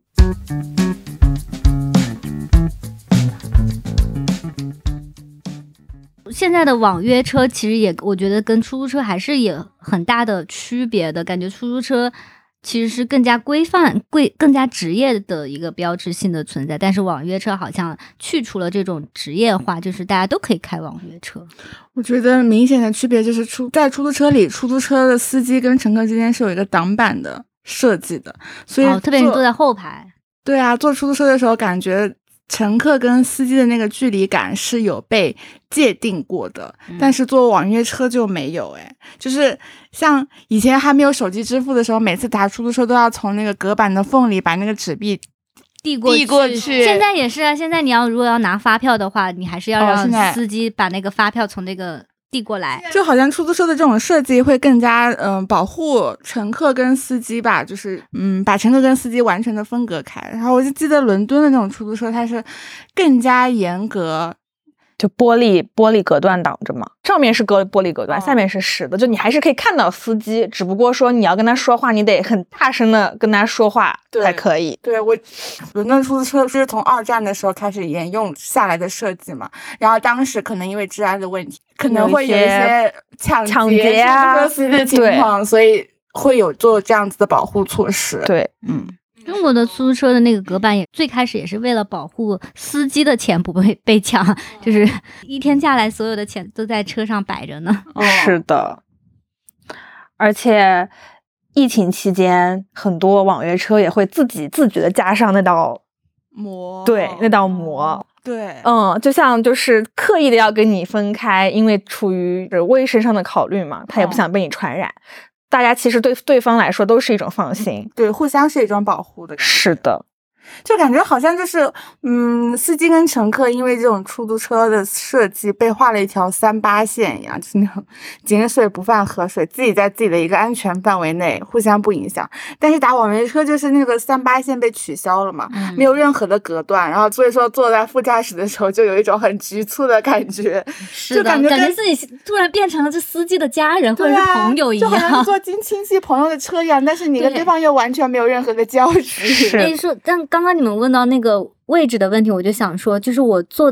现在的网约车其实也，我觉得跟出租车还是有很大的区别的。感觉出租车其实是更加规范、贵、更加职业的一个标志性的存在，但是网约车好像去除了这种职业化，就是大家都可以开网约车。我觉得明显的区别就是出在出租车里，出租车的司机跟乘客之间是有一个挡板的设计的，所以特别是坐在后排。对啊，坐出租车的时候感觉。乘客跟司机的那个距离感是有被界定过的，但是坐网约车就没有。哎，就是像以前还没有手机支付的时候，每次打出租车都要从那个隔板的缝里把那个纸币递过递过去。现在也是啊，现在你要如果要拿发票的话，你还是要让司机把那个发票从那个。递过来，就好像出租车的这种设计会更加嗯保护乘客跟司机吧，就是嗯把乘客跟司机完全的分隔开。然后我就记得伦敦的那种出租车，它是更加严格。就玻璃玻璃隔断挡着嘛，上面是隔玻璃隔断，下面是实的，就你还是可以看到司机，只不过说你要跟他说话，你得很大声的跟他说话才可以。对我，伦敦出租车是从二战的时候开始沿用下来的设计嘛，然后当时可能因为治安的问题，可能会有一些抢抢劫啊司机的情况，所以会有做这样子的保护措施。对，嗯。中国的出租车的那个隔板也最开始也是为了保护司机的钱不被被抢，就是一天下来所有的钱都在车上摆着呢。是的，而且疫情期间很多网约车也会自己自觉的加上那道膜，对，那道膜，对，嗯，就像就是刻意的要跟你分开，因为出于卫生上的考虑嘛，他也不想被你传染。大家其实对对方来说都是一种放心，对，互相是一种保护的。是的。就感觉好像就是，嗯，司机跟乘客因为这种出租车的设计被画了一条三八线一样，就是那种 井水不犯河水，自己在自己的一个安全范围内互相不影响。但是打网约车就是那个三八线被取消了嘛，没有任何的隔断，然后所以说坐在副驾驶的时候就有一种很局促的感觉，就感觉感觉自己突然变成了这司机的家人或者是朋友一样，就好像坐 进亲戚朋友的车一样，但是你跟对方又完全没有任何的交集。是，说但。刚刚你们问到那个位置的问题，我就想说，就是我坐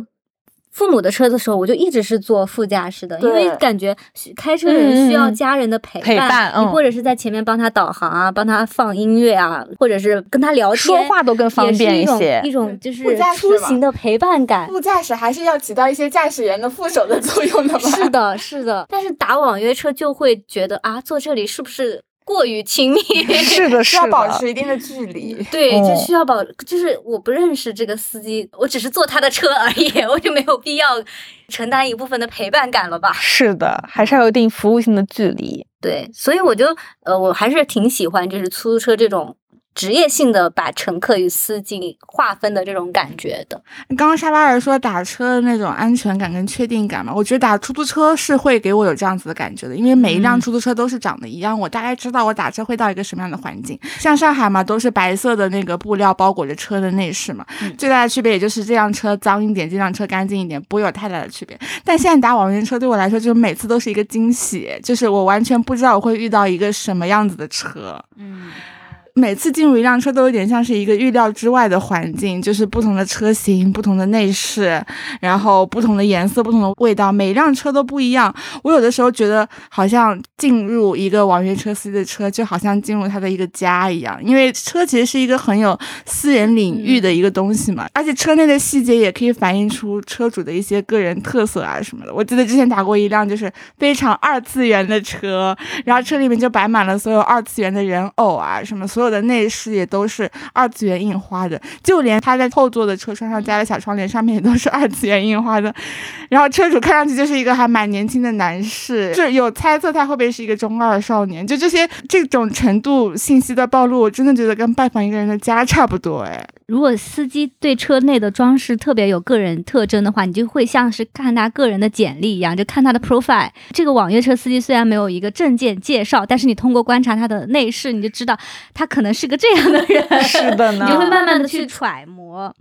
父母的车的时候，我就一直是坐副驾驶的，因为感觉开车的人需要家人的陪伴，你或者是在前面帮他导航啊，帮他放音乐啊，或者是跟他聊天，说话都更方便一些，一种就是出行的陪伴感。副驾驶还是要起到一些驾驶员的副手的作用的。是的，是的。但是打网约车就会觉得啊，坐这里是不是？过于亲密，是的，需要保持一定的距离。对，就需要保，就是我不认识这个司机，我只是坐他的车而已，我就没有必要承担一部分的陪伴感了吧？是的，还是要有一定服务性的距离。对，所以我就呃，我还是挺喜欢就是出租车这种。职业性的把乘客与司机划分的这种感觉的。刚刚沙拉尔说打车的那种安全感跟确定感嘛，我觉得打出租车是会给我有这样子的感觉的，因为每一辆出租车都是长得一样，我大概知道我打车会到一个什么样的环境。像上海嘛，都是白色的那个布料包裹着车的内饰嘛，最大的区别也就是这辆车脏一点，这辆车干净一点，不会有太大的区别。但现在打网约车对我来说，就是每次都是一个惊喜，就是我完全不知道我会遇到一个什么样子的车。嗯。每次进入一辆车都有点像是一个预料之外的环境，就是不同的车型、不同的内饰，然后不同的颜色、不同的味道，每辆车都不一样。我有的时候觉得好像进入一个网约车司机的车，就好像进入他的一个家一样，因为车其实是一个很有私人领域的一个东西嘛，而且车内的细节也可以反映出车主的一些个人特色啊什么的。我记得之前打过一辆就是非常二次元的车，然后车里面就摆满了所有二次元的人偶啊什么所。所有的内饰也都是二次元印花的，就连他在后座的车窗上加的小窗帘上面也都是二次元印花的。然后车主看上去就是一个还蛮年轻的男士，就有猜测他会不会是一个中二少年。就这些这种程度信息的暴露，我真的觉得跟拜访一个人的家差不多哎。如果司机对车内的装饰特别有个人特征的话，你就会像是看他个人的简历一样，就看他的 profile。这个网约车司机虽然没有一个证件介绍，但是你通过观察他的内饰，你就知道他可能是个这样的人。是的呢，你就会慢慢的去揣摩。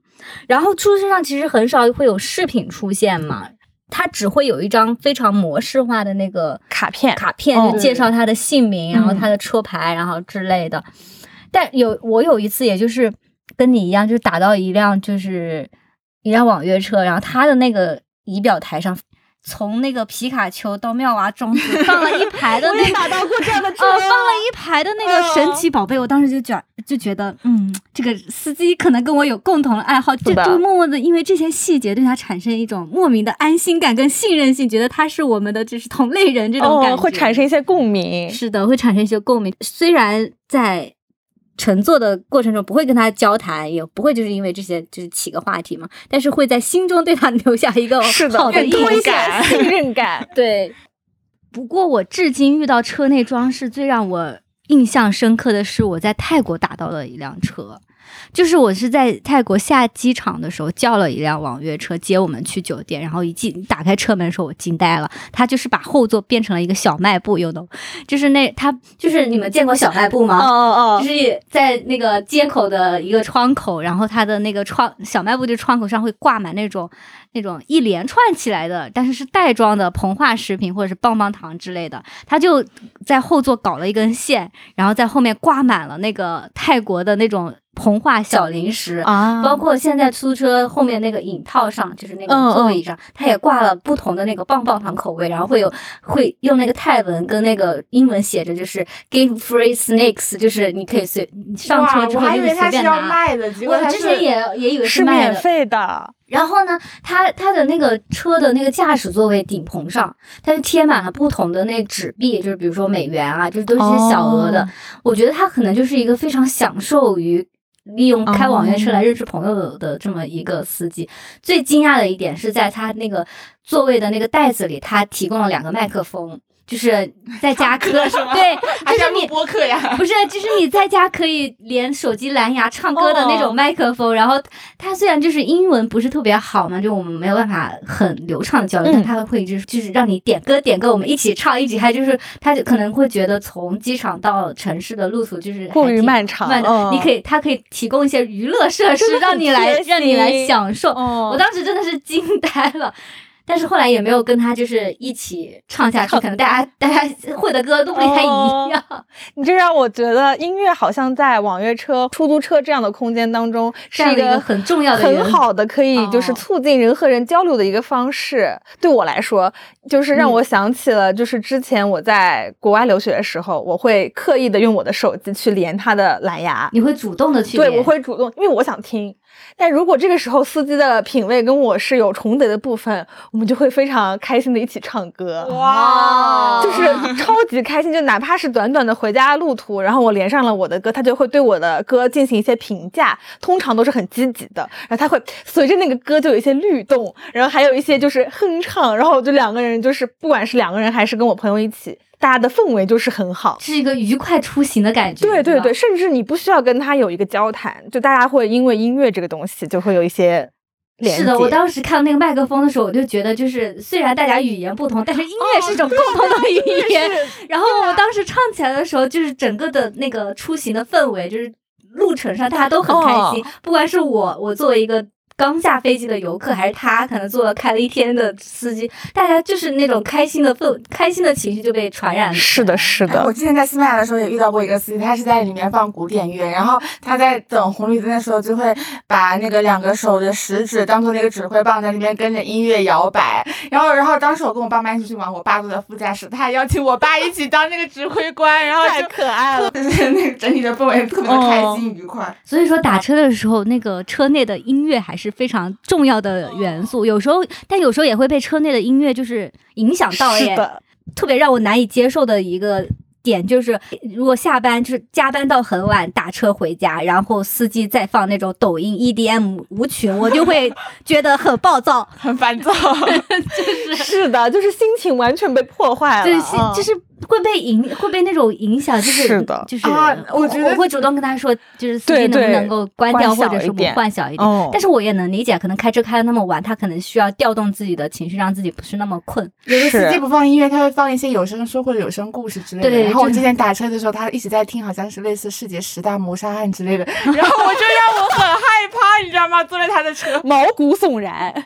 然后出租车上其实很少会有饰品出现嘛，他只会有一张非常模式化的那个卡片，卡片就介绍他的姓名，然后他的车牌，然后之类的。但有我有一次，也就是。跟你一样，就是打到一辆就是一辆网约车，然后他的那个仪表台上，从那个皮卡丘到妙蛙种子放了一排的 那个，打到过这样的车，放了一排的那个神奇宝贝，我当时就觉就觉得，嗯，这个司机可能跟我有共同的爱好，就就默默的因为这些细节对他产生一种莫名的安心感跟信任性，觉得他是我们的就是同类人这种感觉，会产生一些共鸣。是的，会产生一些共鸣。虽然在。乘坐的过程中不会跟他交谈，也不会就是因为这些就是起个话题嘛，但是会在心中对他留下一个好的印象、信任感。对。不过我至今遇到车内装饰最让我印象深刻的是我在泰国打到了一辆车。就是我是在泰国下机场的时候叫了一辆网约车接我们去酒店，然后一进打开车门的时候我惊呆了，他就是把后座变成了一个小卖部，有的就是那他就是你们见过小卖部吗？哦哦哦，就是在那个街口的一个窗口，然后他的那个窗小卖部的窗口上会挂满那种那种一连串起来的，但是是袋装的膨化食品或者是棒棒糖之类的，他就在后座搞了一根线，然后在后面挂满了那个泰国的那种。膨化小零食啊，包括现在出租车后面那个引套上，就是那个座椅上，它也挂了不同的那个棒棒糖口味，然后会有会用那个泰文跟那个英文写着，就是 give free snacks，就是你可以随上车之后就随便拿。我之前也也以为是免费的。然后呢，他他的那个车的那个驾驶座位顶棚上，他就贴满了不同的那纸币，就是比如说美元啊，就是都是些小额的。我觉得他可能就是一个非常享受于。利用开网约车来认识朋友的这么一个司机，最惊讶的一点是在他那个座位的那个袋子里，他提供了两个麦克风。就是在家可对，就是你播客呀，不是，就是你在家可以连手机蓝牙唱歌的那种麦克风。然后它虽然就是英文不是特别好嘛，就我们没有办法很流畅的交流，但他会就是就是让你点歌点歌，我们一起唱一起嗨。就是他就可能会觉得从机场到城市的路途就是过于漫长，你可以他可以提供一些娱乐设施让你来让你来享受。我当时真的是惊呆了。但是后来也没有跟他就是一起唱下去，可能大家大家 会的歌都不太一样。你这让我觉得音乐好像在网约车、出租车这样的空间当中是一个很重要的、很好的可以就是促进人和人交流的一个方式。对我来说，就是让我想起了就是之前我在国外留学的时候，我会刻意的用我的手机去连他的蓝牙。你会主动的去对，我会主动，因为我想听。但如果这个时候司机的品味跟我是有重叠的部分，我们就会非常开心的一起唱歌，哇就是 超级开心。就哪怕是短短的回家路途，然后我连上了我的歌，他就会对我的歌进行一些评价，通常都是很积极的。然后他会随着那个歌就有一些律动，然后还有一些就是哼唱，然后就两个人就是不管是两个人还是跟我朋友一起，大家的氛围就是很好。是一个愉快出行的感觉。对对对，，甚至你不需要跟他有一个交谈，就大家会因为音乐这个东西就会有一些。是的，我当时看到那个麦克风的时候，我就觉得，就是虽然大家语言不同，但是音乐是一种共同的语言。然后我当时唱起来的时候，就是整个的那个出行的氛围，就是路程上大家都很开心，不管是我，我作为一个。刚下飞机的游客，还是他可能坐了开了一天的司机，大家就是那种开心的氛，开心的情绪就被传染了。是的，是的我，之前在西班牙的时候也遇到过一个司机，他是在里面放古典乐，然后他在等红绿灯的时候就会把那个两个手的食指当做那个指挥棒，在那边跟着音乐摇摆。然后，然后当时我跟我爸妈一起去玩，我爸坐在副驾驶，他还邀请我爸一起当那个指挥官，然后太可爱了。就是那个整体的氛围特别的开心愉快。所以说打车的时候，那个车内的音乐还是非常重要的元素。有时候，但有时候也会被车内的音乐就是影响到耶。是的，特别让我难以接受的一个点就是，如果下班就是加班到很晚打车回家，然后司机再放那种抖音 EDM 舞曲，我就会 觉得很暴躁。很烦躁，就是是的，就是心情完全被破坏了。就是会被影会被那种影响，就是是的就是啊我我觉得我会主动跟他说，就是司机能不能够关掉，或者是我小一点换小一点。哦但是我也能理解，可能开车开的那么晚，他可能需要调动自己的情绪，让自己不是那么困。有的司机不放音乐，他会放一些有声书或者有声故事之类的。对这然后我之前打车的时候，他一直在听，好像是类似世界十大谋杀案之类的，然后我就让我很害怕，你知道吗？坐在他的车毛骨悚然。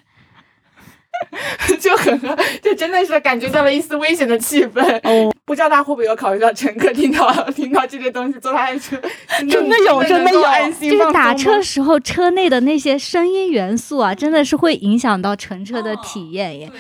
就很，就真的是感觉到了一丝危险的气氛。哦，不知道他会不会有考虑到乘客听到听到这些东西坐他的车，真的有真的有安心就是打车时候车内的那些声音元素啊，真的是会影响到乘车的体验耶。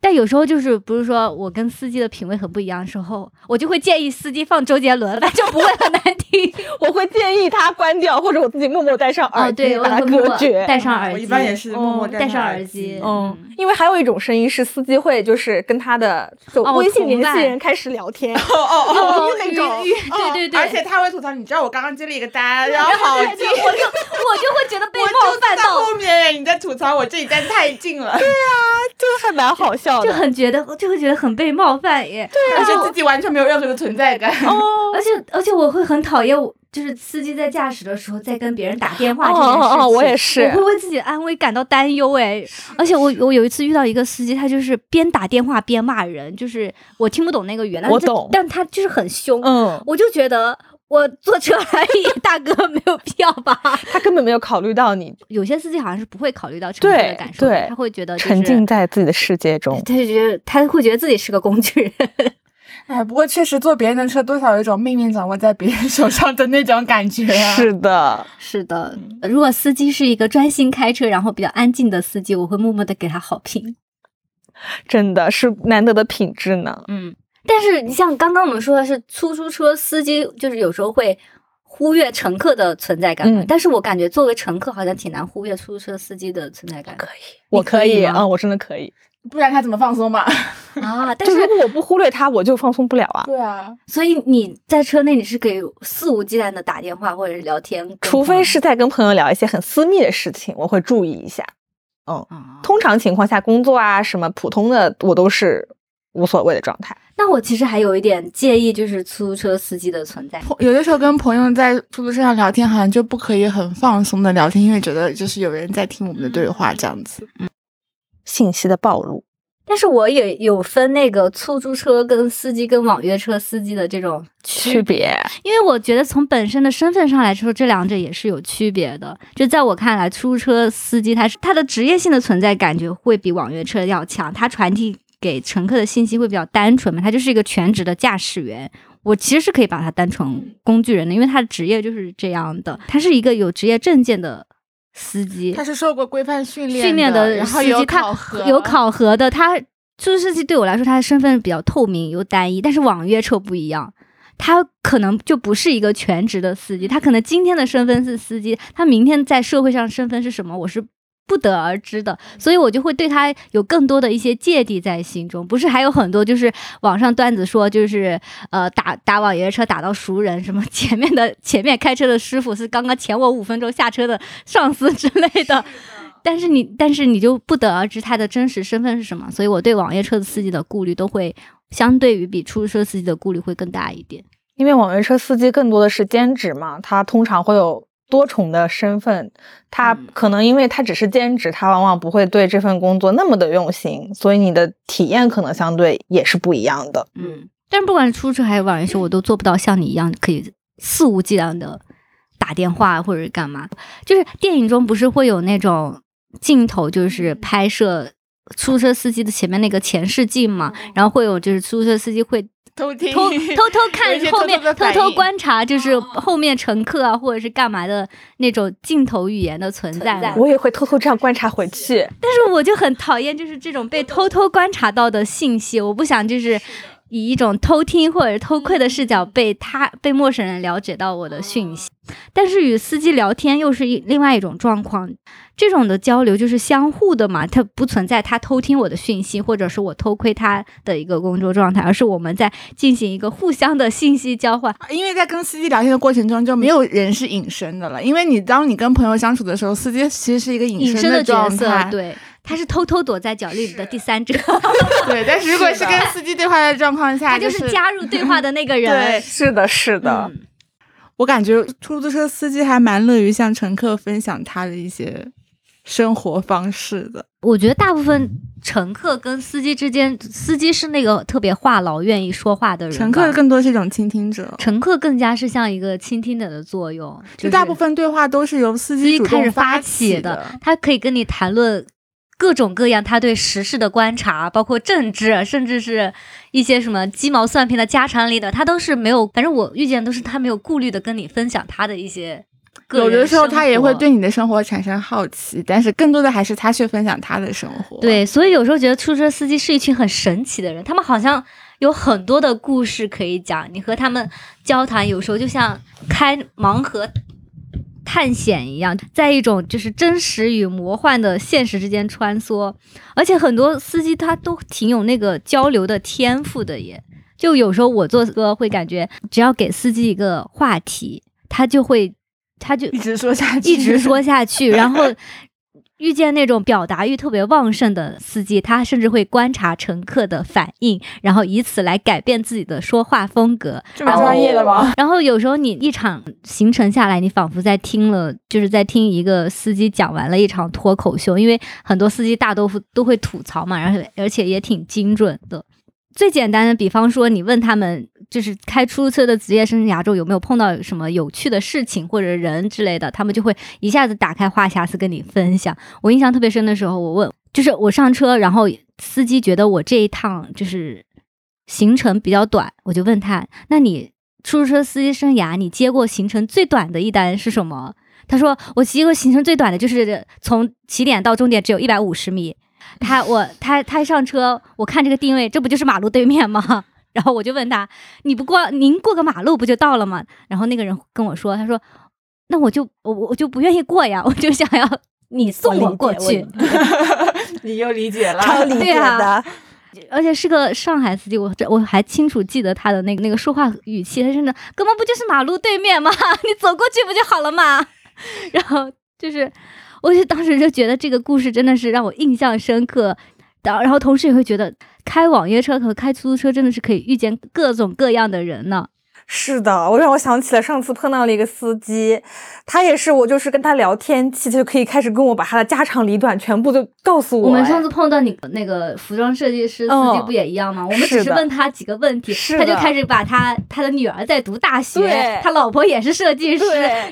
但有时候就是，不是说我跟司机的品味很不一样的时候，我就会建议司机放周杰伦，那就不会很难听。我会建议他关掉，或者我自己默默戴上哦，耳机，对，我把它隔绝。戴上耳机。我一般也是默默嗯戴上耳耳机。嗯，因为还有一种声音是司机会就是跟他的微信联系人开始聊天，哦哦哦，哦那种对对对而且他会吐槽，你知道我刚刚接了一个单，然后好对近，我就我就会觉得被冒犯到，后面，你在吐槽我这一单太近了，对就还蛮好笑的。就很觉得就会觉得很被冒犯耶。对而且自己完全没有任何的存在感。哦，而且而且我会很讨厌我。就是司机在驾驶的时候在跟别人打电话哦这件事情，哦哦我也是我会为自己的安危感到担忧哎。而且我我有一次遇到一个司机，他就是边打电话边骂人，就是我听不懂那个语言，但是我懂但他就是很凶，嗯，我就觉得我坐车而已，大哥没有必要吧？他根本没有考虑到你有些司机好像是不会考虑到乘客的感受的，对他会觉得、就是、沉浸在自己的世界中。他就觉得他会觉得自己是个工具人。哎，不过确实坐别人的车，多少有一种命运掌握在别人手上的那种感觉啊。是的，是的，如果司机是一个专心开车，然后比较安静的司机，我会默默的给他好评。真的是难得的品质呢。嗯，但是你像刚刚我们说的是出租车司机，就是有时候会忽略乘客的存在感。嗯但是我感觉作为乘客，好像挺难忽略出租车司机的存在感可以我可以啊、我真的可以。不然他怎么放松嘛？啊。但是如果我不忽略他，我就放松不了啊。对啊，所以你在车内你是可以肆无忌惮的打电话或者是聊天，除非是在跟朋友聊一些很私密的事情，我会注意一下。嗯通常情况下，工作啊什么普通的，我都是无所谓的状态。那我其实还有一点介意，就是出租车司机的存在。有的时候跟朋友在出租车上聊天，好像就不可以很放松的聊天，因为觉得就是有人在听我们的对话这样子。信息的暴露，但是我也有分那个出租车跟司机跟网约车司机的这种区别因为我觉得从本身的身份上来说，这两者也是有区别的。就在我看来，出租车司机他是他的职业性的存在感觉会比网约车要强，他传递给乘客的信息会比较单纯嘛，他就是一个全职的驾驶员。我其实是可以把他当成工具人的，因为他的职业就是这样的，他是一个有职业证件的司机，他是受过规范训练训练的然后有考核，有考核的。他出租车司机对我来说，他的身份比较透明又单一，但是网约车不一样。他可能就不是一个全职的司机，他可能今天的身份是司机，他明天在社会上身份是什么，我是不得而知的，所以我就会对他有更多的一些芥蒂在心中。不是还有很多就是网上段子说，就是呃打打网约车打到熟人，什么前面的前面开车的师傅是刚刚前我五分钟下车的上司之类的。但是你，但是你就不得而知他的真实身份是什么，所以我对网约车的司机的顾虑都会相对于比出租车司机的顾虑会更大一点。因为网约车司机更多的是兼职嘛，他通常会有多重的身份，他可能因为他只是兼职，他往往不会对这份工作那么的用心，所以你的体验可能相对也是不一样的。嗯，但是不管是出租车还是网约车，我都做不到像你一样可以肆无忌惮的打电话或者是干嘛。就是电影中不是会有那种。镜头就是拍摄出租车司机的前面那个前视镜嘛，然后会有就是出租车司机会偷听、偷 偷偷看后面、偷偷观察，就是后面乘客啊或者是干嘛的那种镜头语言的存在。我也会偷偷这样观察回去，但是我就很讨厌就是这种被偷偷观察到的信息，我不想就是以一种偷听或者偷窥的视角被他被陌生人了解到我的讯息。但是与司机聊天又是一另外一种状况。这种的交流就是相互的嘛，它不存在他偷听我的讯息，或者是我偷窥他的一个工作状态，而是我们在进行一个互相的信息交换。因为在跟司机聊天的过程中，就没有人是隐身的了。因为你当你跟朋友相处的时候，司机其实是一个隐身的角色，对，他是偷偷躲在角落里的第三者。对，但是如果是跟司机对话的状况下，他就是加入对话的那个人。对，是的，是的。我感觉出租车司机还蛮乐于向乘客分享他的一些。生活方式的，我觉得大部分乘客跟司机之间，司机是那个特别话痨、愿意说话的人，乘客更多是一种倾听者，乘客更加是像一个倾听者的作用。就大部分对话都是由司机开始发起的，他可以跟你谈论各种各样他对时事的观察，包括政治，甚至是一些什么鸡毛蒜皮的家常里的，他都是没有。反正我遇见都是他没有顾虑的跟你分享他的一些。有的时候他也会对你的生活产生好奇，但是更多的还是他去分享他的生活。对，所以有时候觉得出租车司机是一群很神奇的人，他们好像有很多的故事可以讲。你和他们交谈，有时候就像开盲盒探险一样，在一种就是真实与魔幻的现实之间穿梭。而且很多司机他都挺有那个交流的天赋的耶。就有时候我坐车会感觉，只要给司机一个话题，他就会。他就一直说下去，一直说下去，然后遇见那种表达欲特别旺盛的司机，他甚至会观察乘客的反应，然后以此来改变自己的说话风格。这么专业的吗？然后有时候你一场行程下来，你仿佛在听了，就是在听一个司机讲完了一场脱口秀，因为很多司机大多都会吐槽嘛，然后而且也挺精准的。最简单的，比方说你问他们。就是开出租车的职业生涯中有没有碰到什么有趣的事情或者人之类的，他们就会一下子打开话匣子跟你分享。我印象特别深的时候，我问，就是我上车，然后司机觉得我这一趟就是行程比较短，我就问他，那你出租车司机生涯你接过行程最短的一单是什么？他说我接过行程最短的就是从起点到终点只有一百五十米。他我他他一上车，我看这个定位，这不就是马路对面吗？然后我就问他：“你不过您过个马路不就到了吗？”然后那个人跟我说：“他说，那我就我我就不愿意过呀，我就想要 你送我过去。”你又理解了，超理解的。而且是个上海司机，我这我还清楚记得他的那个那个说话语气，他真的根本不就是马路对面吗？你走过去不就好了吗？然后就是，我就当时就觉得这个故事真的是让我印象深刻。然后，同时也会觉得。开网约车和开出租车真的是可以遇见各种各样的人呢。是的，我让我想起了上次碰到了一个司机，他也是我就是跟他聊天气，他就可以开始跟我把他的家长里短全部都告诉我。我们上次碰到你那个服装设计师司机不也一样吗？我们只是问他几个问题，他就开始把他他的女儿在读大学，他老婆也是设计师，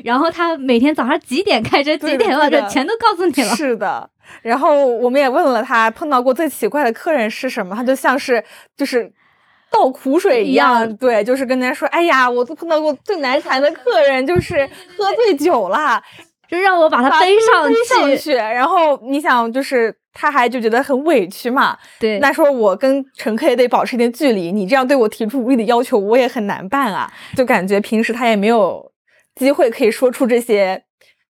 然后他每天早上几点开车，几点落车，全都告诉你了。是的。然后我们也问了他碰到过最奇怪的客人是什么，他就像是就是倒苦水一样，对，就是跟人家说，哎呀，我都碰到过最难缠的客人，就是喝醉酒了。就让我把他背上背上去。然后你想，就是他还就觉得很委屈嘛。对，那说我跟乘客也得保持一点距离，你这样对我提出无理的要求，我也很难办啊。就感觉平时他也没有机会可以说出这些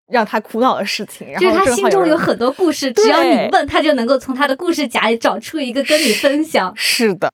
让他苦恼的事情，然后就是他心中有很多故事，只要你问，他就能够从他的故事夹里找出一个跟你分享。是的，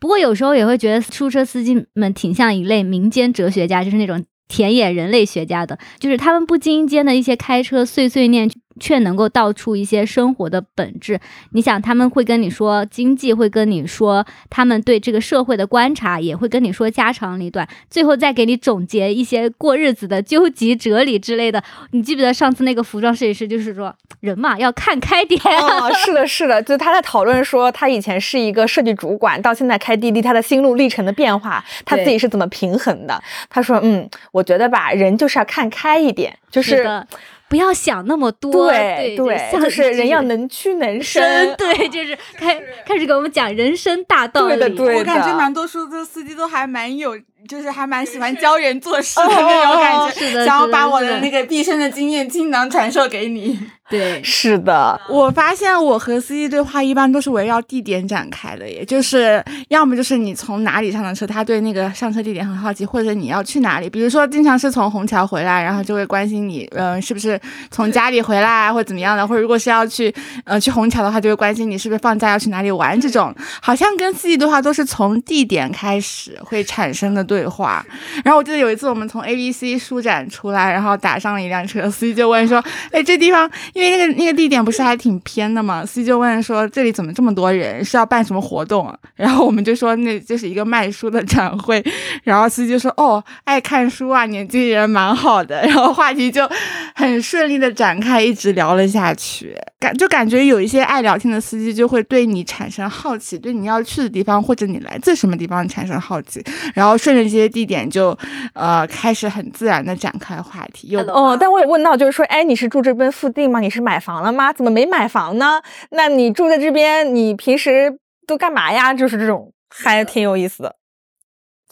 不过有时候也会觉得出租车司机们挺像一类民间哲学家，就是那种田野人类学家的，就是他们不经意间的一些开车碎碎念，却能够道出一些生活的本质。你想，他们会跟你说经济，会跟你说他们对这个社会的观察，也会跟你说家长里短，最后再给你总结一些过日子的究极哲理之类的。你记不记得上次那个服装设计师就是说，人嘛要看开点。哦，是的，是的，就他在讨论说，他以前是一个设计主管，到现在开滴滴，他的心路历程的变化，他自己是怎么平衡的？他说，嗯，我觉得吧，人就是要看开一点，就是的，不要想那么多。对对，像就是人要能屈能伸。对，就是 开开始给我们讲人生大道理。对的对我感觉的蛮多出租车司机都还蛮有，就是还蛮喜欢教人做事的哦那种感觉，是的想要把我的那个毕生的经验倾囊传授给你。对，是的，我发现我和司机对话一般都是围绕地点展开的，也就是要么就是你从哪里上的车，他对那个上车地点很好奇，或者你要去哪里。比如说，经常是从虹桥回来，然后就会关心你，嗯、是不是从家里回来，或者怎么样的，或者如果是要去，呃，去虹桥的话，就会关心你是不是放假要去哪里玩。这种好像跟司机对话都是从地点开始会产生的对话。然后我记得有一次我们从 A B C 书展出来，然后打上了一辆车，司机就问说：“哎，这地方因为那个那个地点不是还挺偏的嘛？”司机就问说：“这里怎么这么多人？是要办什么活动？”然后我们就说：“那就是一个卖书的展会。”然后司机就说：“哦，爱看书啊，年轻人蛮好的。”然后话题就很顺利的展开，一直聊了下去。感就感觉有一些爱聊天的司机就会对你产生好奇，对你要去的地方或者你来自什么地方产生好奇，然后顺着这些地点就呃开始很自然的展开话题。有 Hello 哦，但我也问到，就是说，哎，你是住这边附近吗？你是买房了吗？怎么没买房呢？那你住在这边，你平时都干嘛呀？就是这种，还挺有意思的。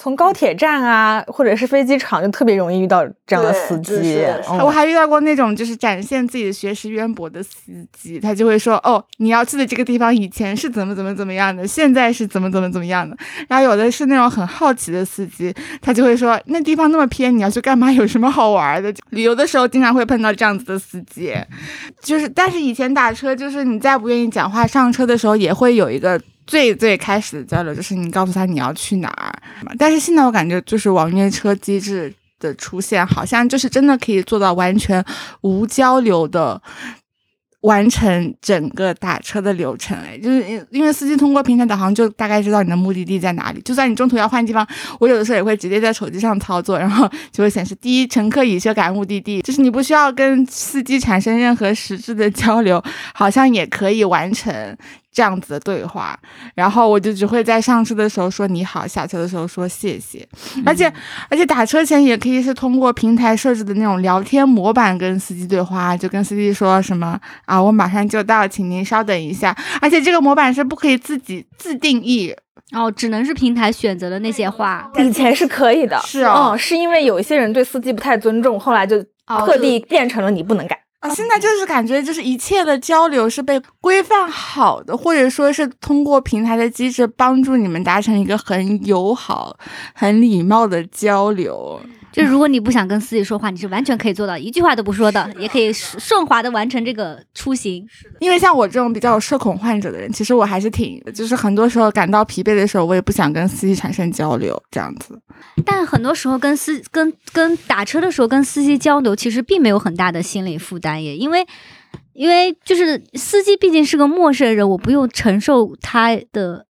从高铁站啊，或者是飞机场，就特别容易遇到这样的司机。嗯我还遇到过那种就是展现自己的学识渊博的司机，他就会说：“哦，你要去的这个地方以前是怎么怎么怎么样的，现在是怎么怎么怎么样的。”然后有的是那种很好奇的司机，他就会说：“那地方那么偏，你要去干嘛？有什么好玩的？”旅游的时候经常会碰到这样子的司机，就是但是以前打车，就是你再不愿意讲话，上车的时候也会有一个。最最开始的交流就是你告诉他你要去哪儿，但是现在我感觉就是网约车机制的出现，好像就是真的可以做到完全无交流的完成整个打车的流程。哎，就是因因为司机通过平台导航就大概知道你的目的地在哪里，就算你中途要换地方，我有的时候也会直接在手机上操作，然后就会显示第一乘客已修改目的地，就是你不需要跟司机产生任何实质的交流，好像也可以完成。这样子的对话，然后我就只会在上车的时候说你好，下车的时候说谢谢，而且而且打车前也可以是通过平台设置的那种聊天模板跟司机对话，就跟司机说什么啊，我马上就到，请您稍等一下，而且这个模板是不可以自己自定义，哦，只能是平台选择的那些话。以前是可以的，是哦。嗯，是因为有一些人对司机不太尊重，后来就哦特地变成了你不能改。啊，现在就是感觉就是一切的交流是被规范好的，或者说是通过平台的机制帮助你们达成一个很友好、很礼貌的交流。就如果你不想跟司机说话，你是完全可以做到一句话都不说的，也可以顺顺滑的完成这个出行。因为像我这种比较有社恐患者的人，其实我还是挺，就是很多时候感到疲惫的时候，我也不想跟司机产生交流，这样子。但很多时候跟司跟跟打车的时候跟司机交流，其实并没有很大的心理负担也，因为因为就是司机毕竟是个陌生人，我不用承受他的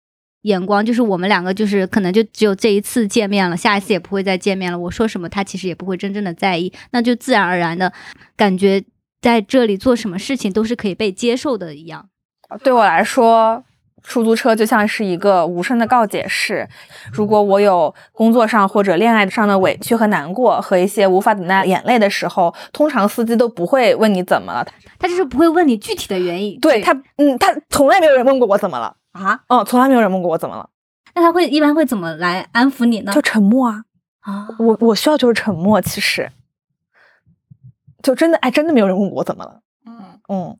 眼光，就是我们两个就是可能就只有这一次见面了，下一次也不会再见面了。我说什么，他其实也不会真正的在意，那就自然而然的感觉在这里做什么事情都是可以被接受的一样。对我来说，出租车就像是一个无声的告解室。如果我有工作上或者恋爱上的委屈和难过，和一些无法忍耐眼泪的时候，通常司机都不会问你怎么了。他就是不会问你具体的原因，对他，嗯，他从来没有人问过我怎么了啊，哦，从来没有人问过我怎么了，那他会一般会怎么来安抚你呢？就沉默啊。啊，我我需要就是沉默，其实就真的哎，真的没有人问我怎么了。嗯嗯，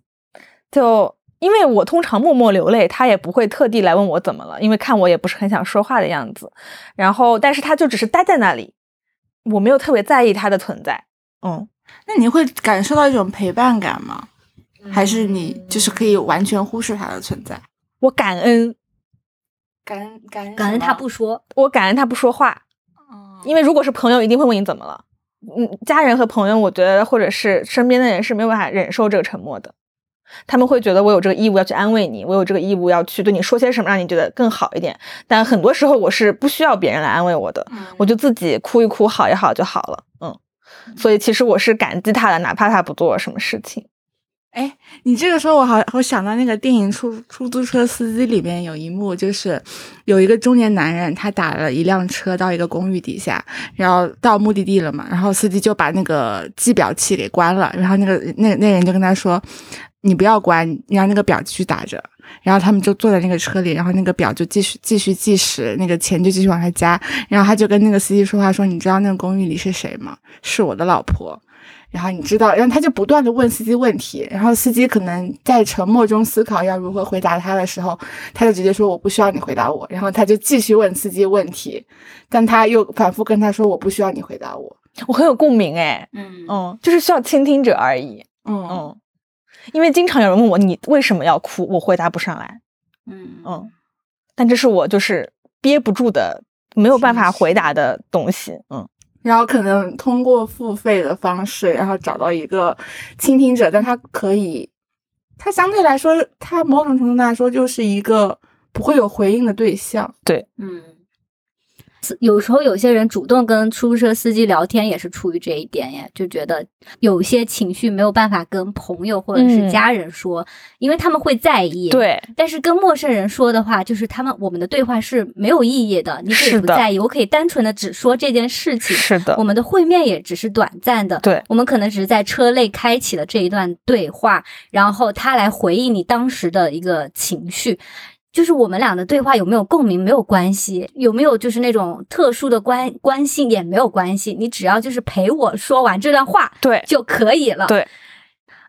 就因为我通常默默流泪，他也不会特地来问我怎么了，因为看我也不是很想说话的样子。然后，但是他就只是待在那里，我没有特别在意他的存在。嗯，那你会感受到一种陪伴感吗？还是你就是可以完全忽视他的存在？我感恩，感恩感恩感恩他不说，我感恩他不说话，嗯因为如果是朋友，一定会问你怎么了。嗯，家人和朋友，我觉得或者是身边的人是没有办法忍受这个沉默的，他们会觉得我有这个义务要去安慰你，我有这个义务要去对你说些什么，让你觉得更好一点。但很多时候我是不需要别人来安慰我的，我就自己哭一哭，好一好就好了。嗯，所以其实我是感激他的，哪怕他不做什么事情。哎，你这个时候我好，我想到那个电影出出租车司机里面有一幕，就是有一个中年男人，他打了一辆车到一个公寓底下，然后到目的地了嘛，然后司机就把那个计表器给关了，然后那个那那人就跟他说：“你不要关，你让那个表继续打着。”然后他们就坐在那个车里，然后那个表就继续继续计时，那个钱就继续往下加。然后他就跟那个司机说话说：“你知道那个公寓里是谁吗？是我的老婆。”然后你知道，然后他就不断的问司机问题，然后司机可能在沉默中思考要如何回答他的时候，他就直接说我不需要你回答我，然后他就继续问司机问题，但他又反复跟他说我不需要你回答我，我很有共鸣哎，嗯嗯，就是需要倾听者而已。嗯嗯，因为经常有人问我你为什么要哭，我回答不上来。嗯嗯，但这是我就是憋不住的，没有办法回答的东西。嗯。然后可能通过付费的方式，然后找到一个倾听者，但他可以，他相对来说，他某种程度来说就是一个不会有回应的对象。对嗯，有时候有些人主动跟出租车司机聊天，也是出于这一点耶，就觉得有些情绪没有办法跟朋友或者是家人说，因为他们会在意。。对，但是跟陌生人说的话，就是他们我们的对话是没有意义的，你可以不在意，我可以单纯的只说这件事情。是的我，们的会面也只是短暂的，对，我们可能只是在车内开启了这一段对话，然后他来回应你当时的一个情绪。就是我们俩的对话有没有共鸣没有关系，有没有就是那种特殊的关关系也没有关系，你只要就是陪我说完这段话对，就可以了。对，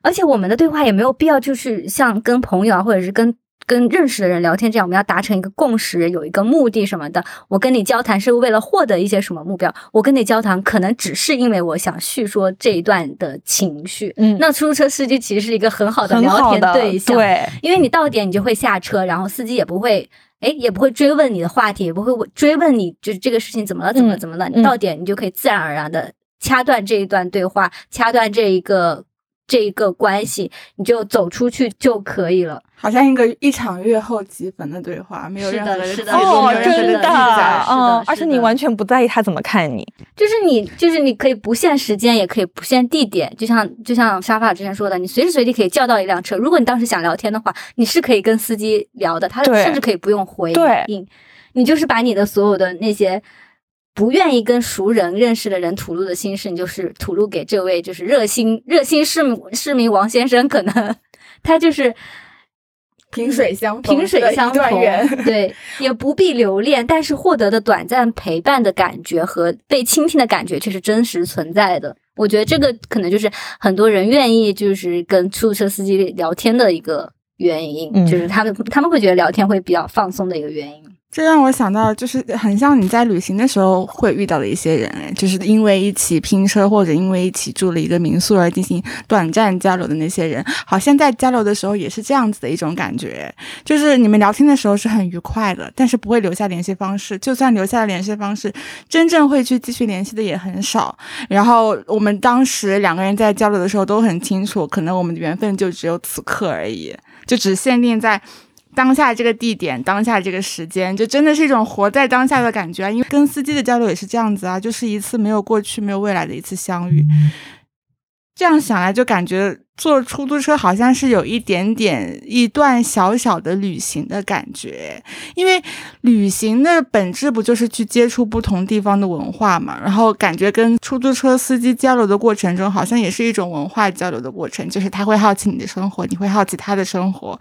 而且我们的对话也没有必要就是像跟朋友啊，或者是跟跟认识的人聊天这样，我们要达成一个共识，有一个目的什么的。我跟你交谈是为了获得一些什么目标？我跟你交谈可能只是因为我想叙说这一段的情绪。嗯，那出租车司机其实是一个很好的聊天对象，对，因为你到点你就会下车，然后司机也不会。哎，也不会追问你的话题，也不会追问你，就是这个事情怎么了，怎么怎么了？嗯你到点，你就可以自然而然的掐断这一段对话，掐断这一个这一个关系，你就走出去就可以了。好像一个一场月后即焚的对话，没有任何的哦真的。是的嗯，而且你完全不在意他怎么看你。就是你，就是你可以不限时间，也可以不限地点，就像就像沙发之前说的，你随时随地可以叫到一辆车。如果你当时想聊天的话，你是可以跟司机聊的，他甚至可以不用回对应，你就是把你的所有的那些不愿意跟熟人认识的人吐露的心事，你就是吐露给这位就是热心热心市民市民王先生，可能他就是萍水相逢萍水相逢缘，对，也不必留恋，但是获得的短暂陪伴的感觉和被倾听的感觉却是真实存在的。我觉得这个可能就是很多人愿意就是跟出租车司机聊天的一个原因，嗯就是他们他们会觉得聊天会比较放松的一个原因。这让我想到，就是很像你在旅行的时候会遇到的一些人，就是因为一起拼车或者因为一起住了一个民宿而进行短暂交流的那些人，好像在交流的时候也是这样子的一种感觉，就是你们聊天的时候是很愉快的，但是不会留下联系方式，就算留下了联系方式，真正会去继续联系的也很少。然后我们当时两个人在交流的时候都很清楚，可能我们的缘分就只有此刻而已，就只限定在。当下这个地点，当下这个时间，就真的是一种活在当下的感觉啊！因为跟司机的交流也是这样子啊，就是一次没有过去、没有未来的一次相遇。这样想来，就感觉坐出租车好像是有一点点一段小小的旅行的感觉，因为旅行的本质不就是去接触不同地方的文化嘛？然后感觉跟出租车司机交流的过程中，好像也是一种文化交流的过程，就是他会好奇你的生活，你会好奇他的生活。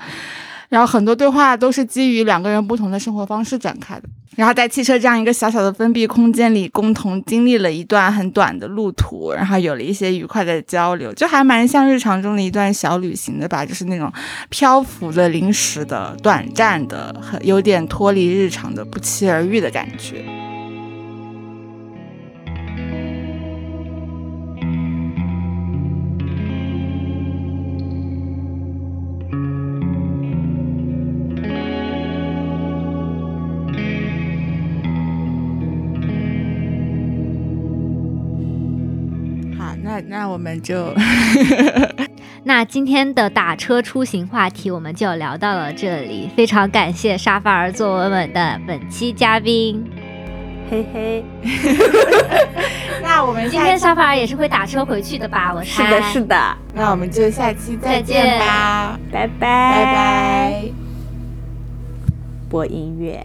然后很多对话都是基于两个人不同的生活方式展开的。然后在汽车这样一个小小的封闭空间里，共同经历了一段很短的路途，然后有了一些愉快的交流，就还蛮像日常中的一段小旅行的吧，就是那种漂浮的、临时的、短暂的，很有点脱离日常的、不期而遇的感觉。那那我们就，那今天的打车出行话题我们就聊到了这里，非常感谢沙发儿做稳稳的本期嘉宾，嘿嘿。那我们今天沙发儿也是会打车回去的吧？我是的，是的。那我们就下期再见吧，拜拜，拜拜。播音乐。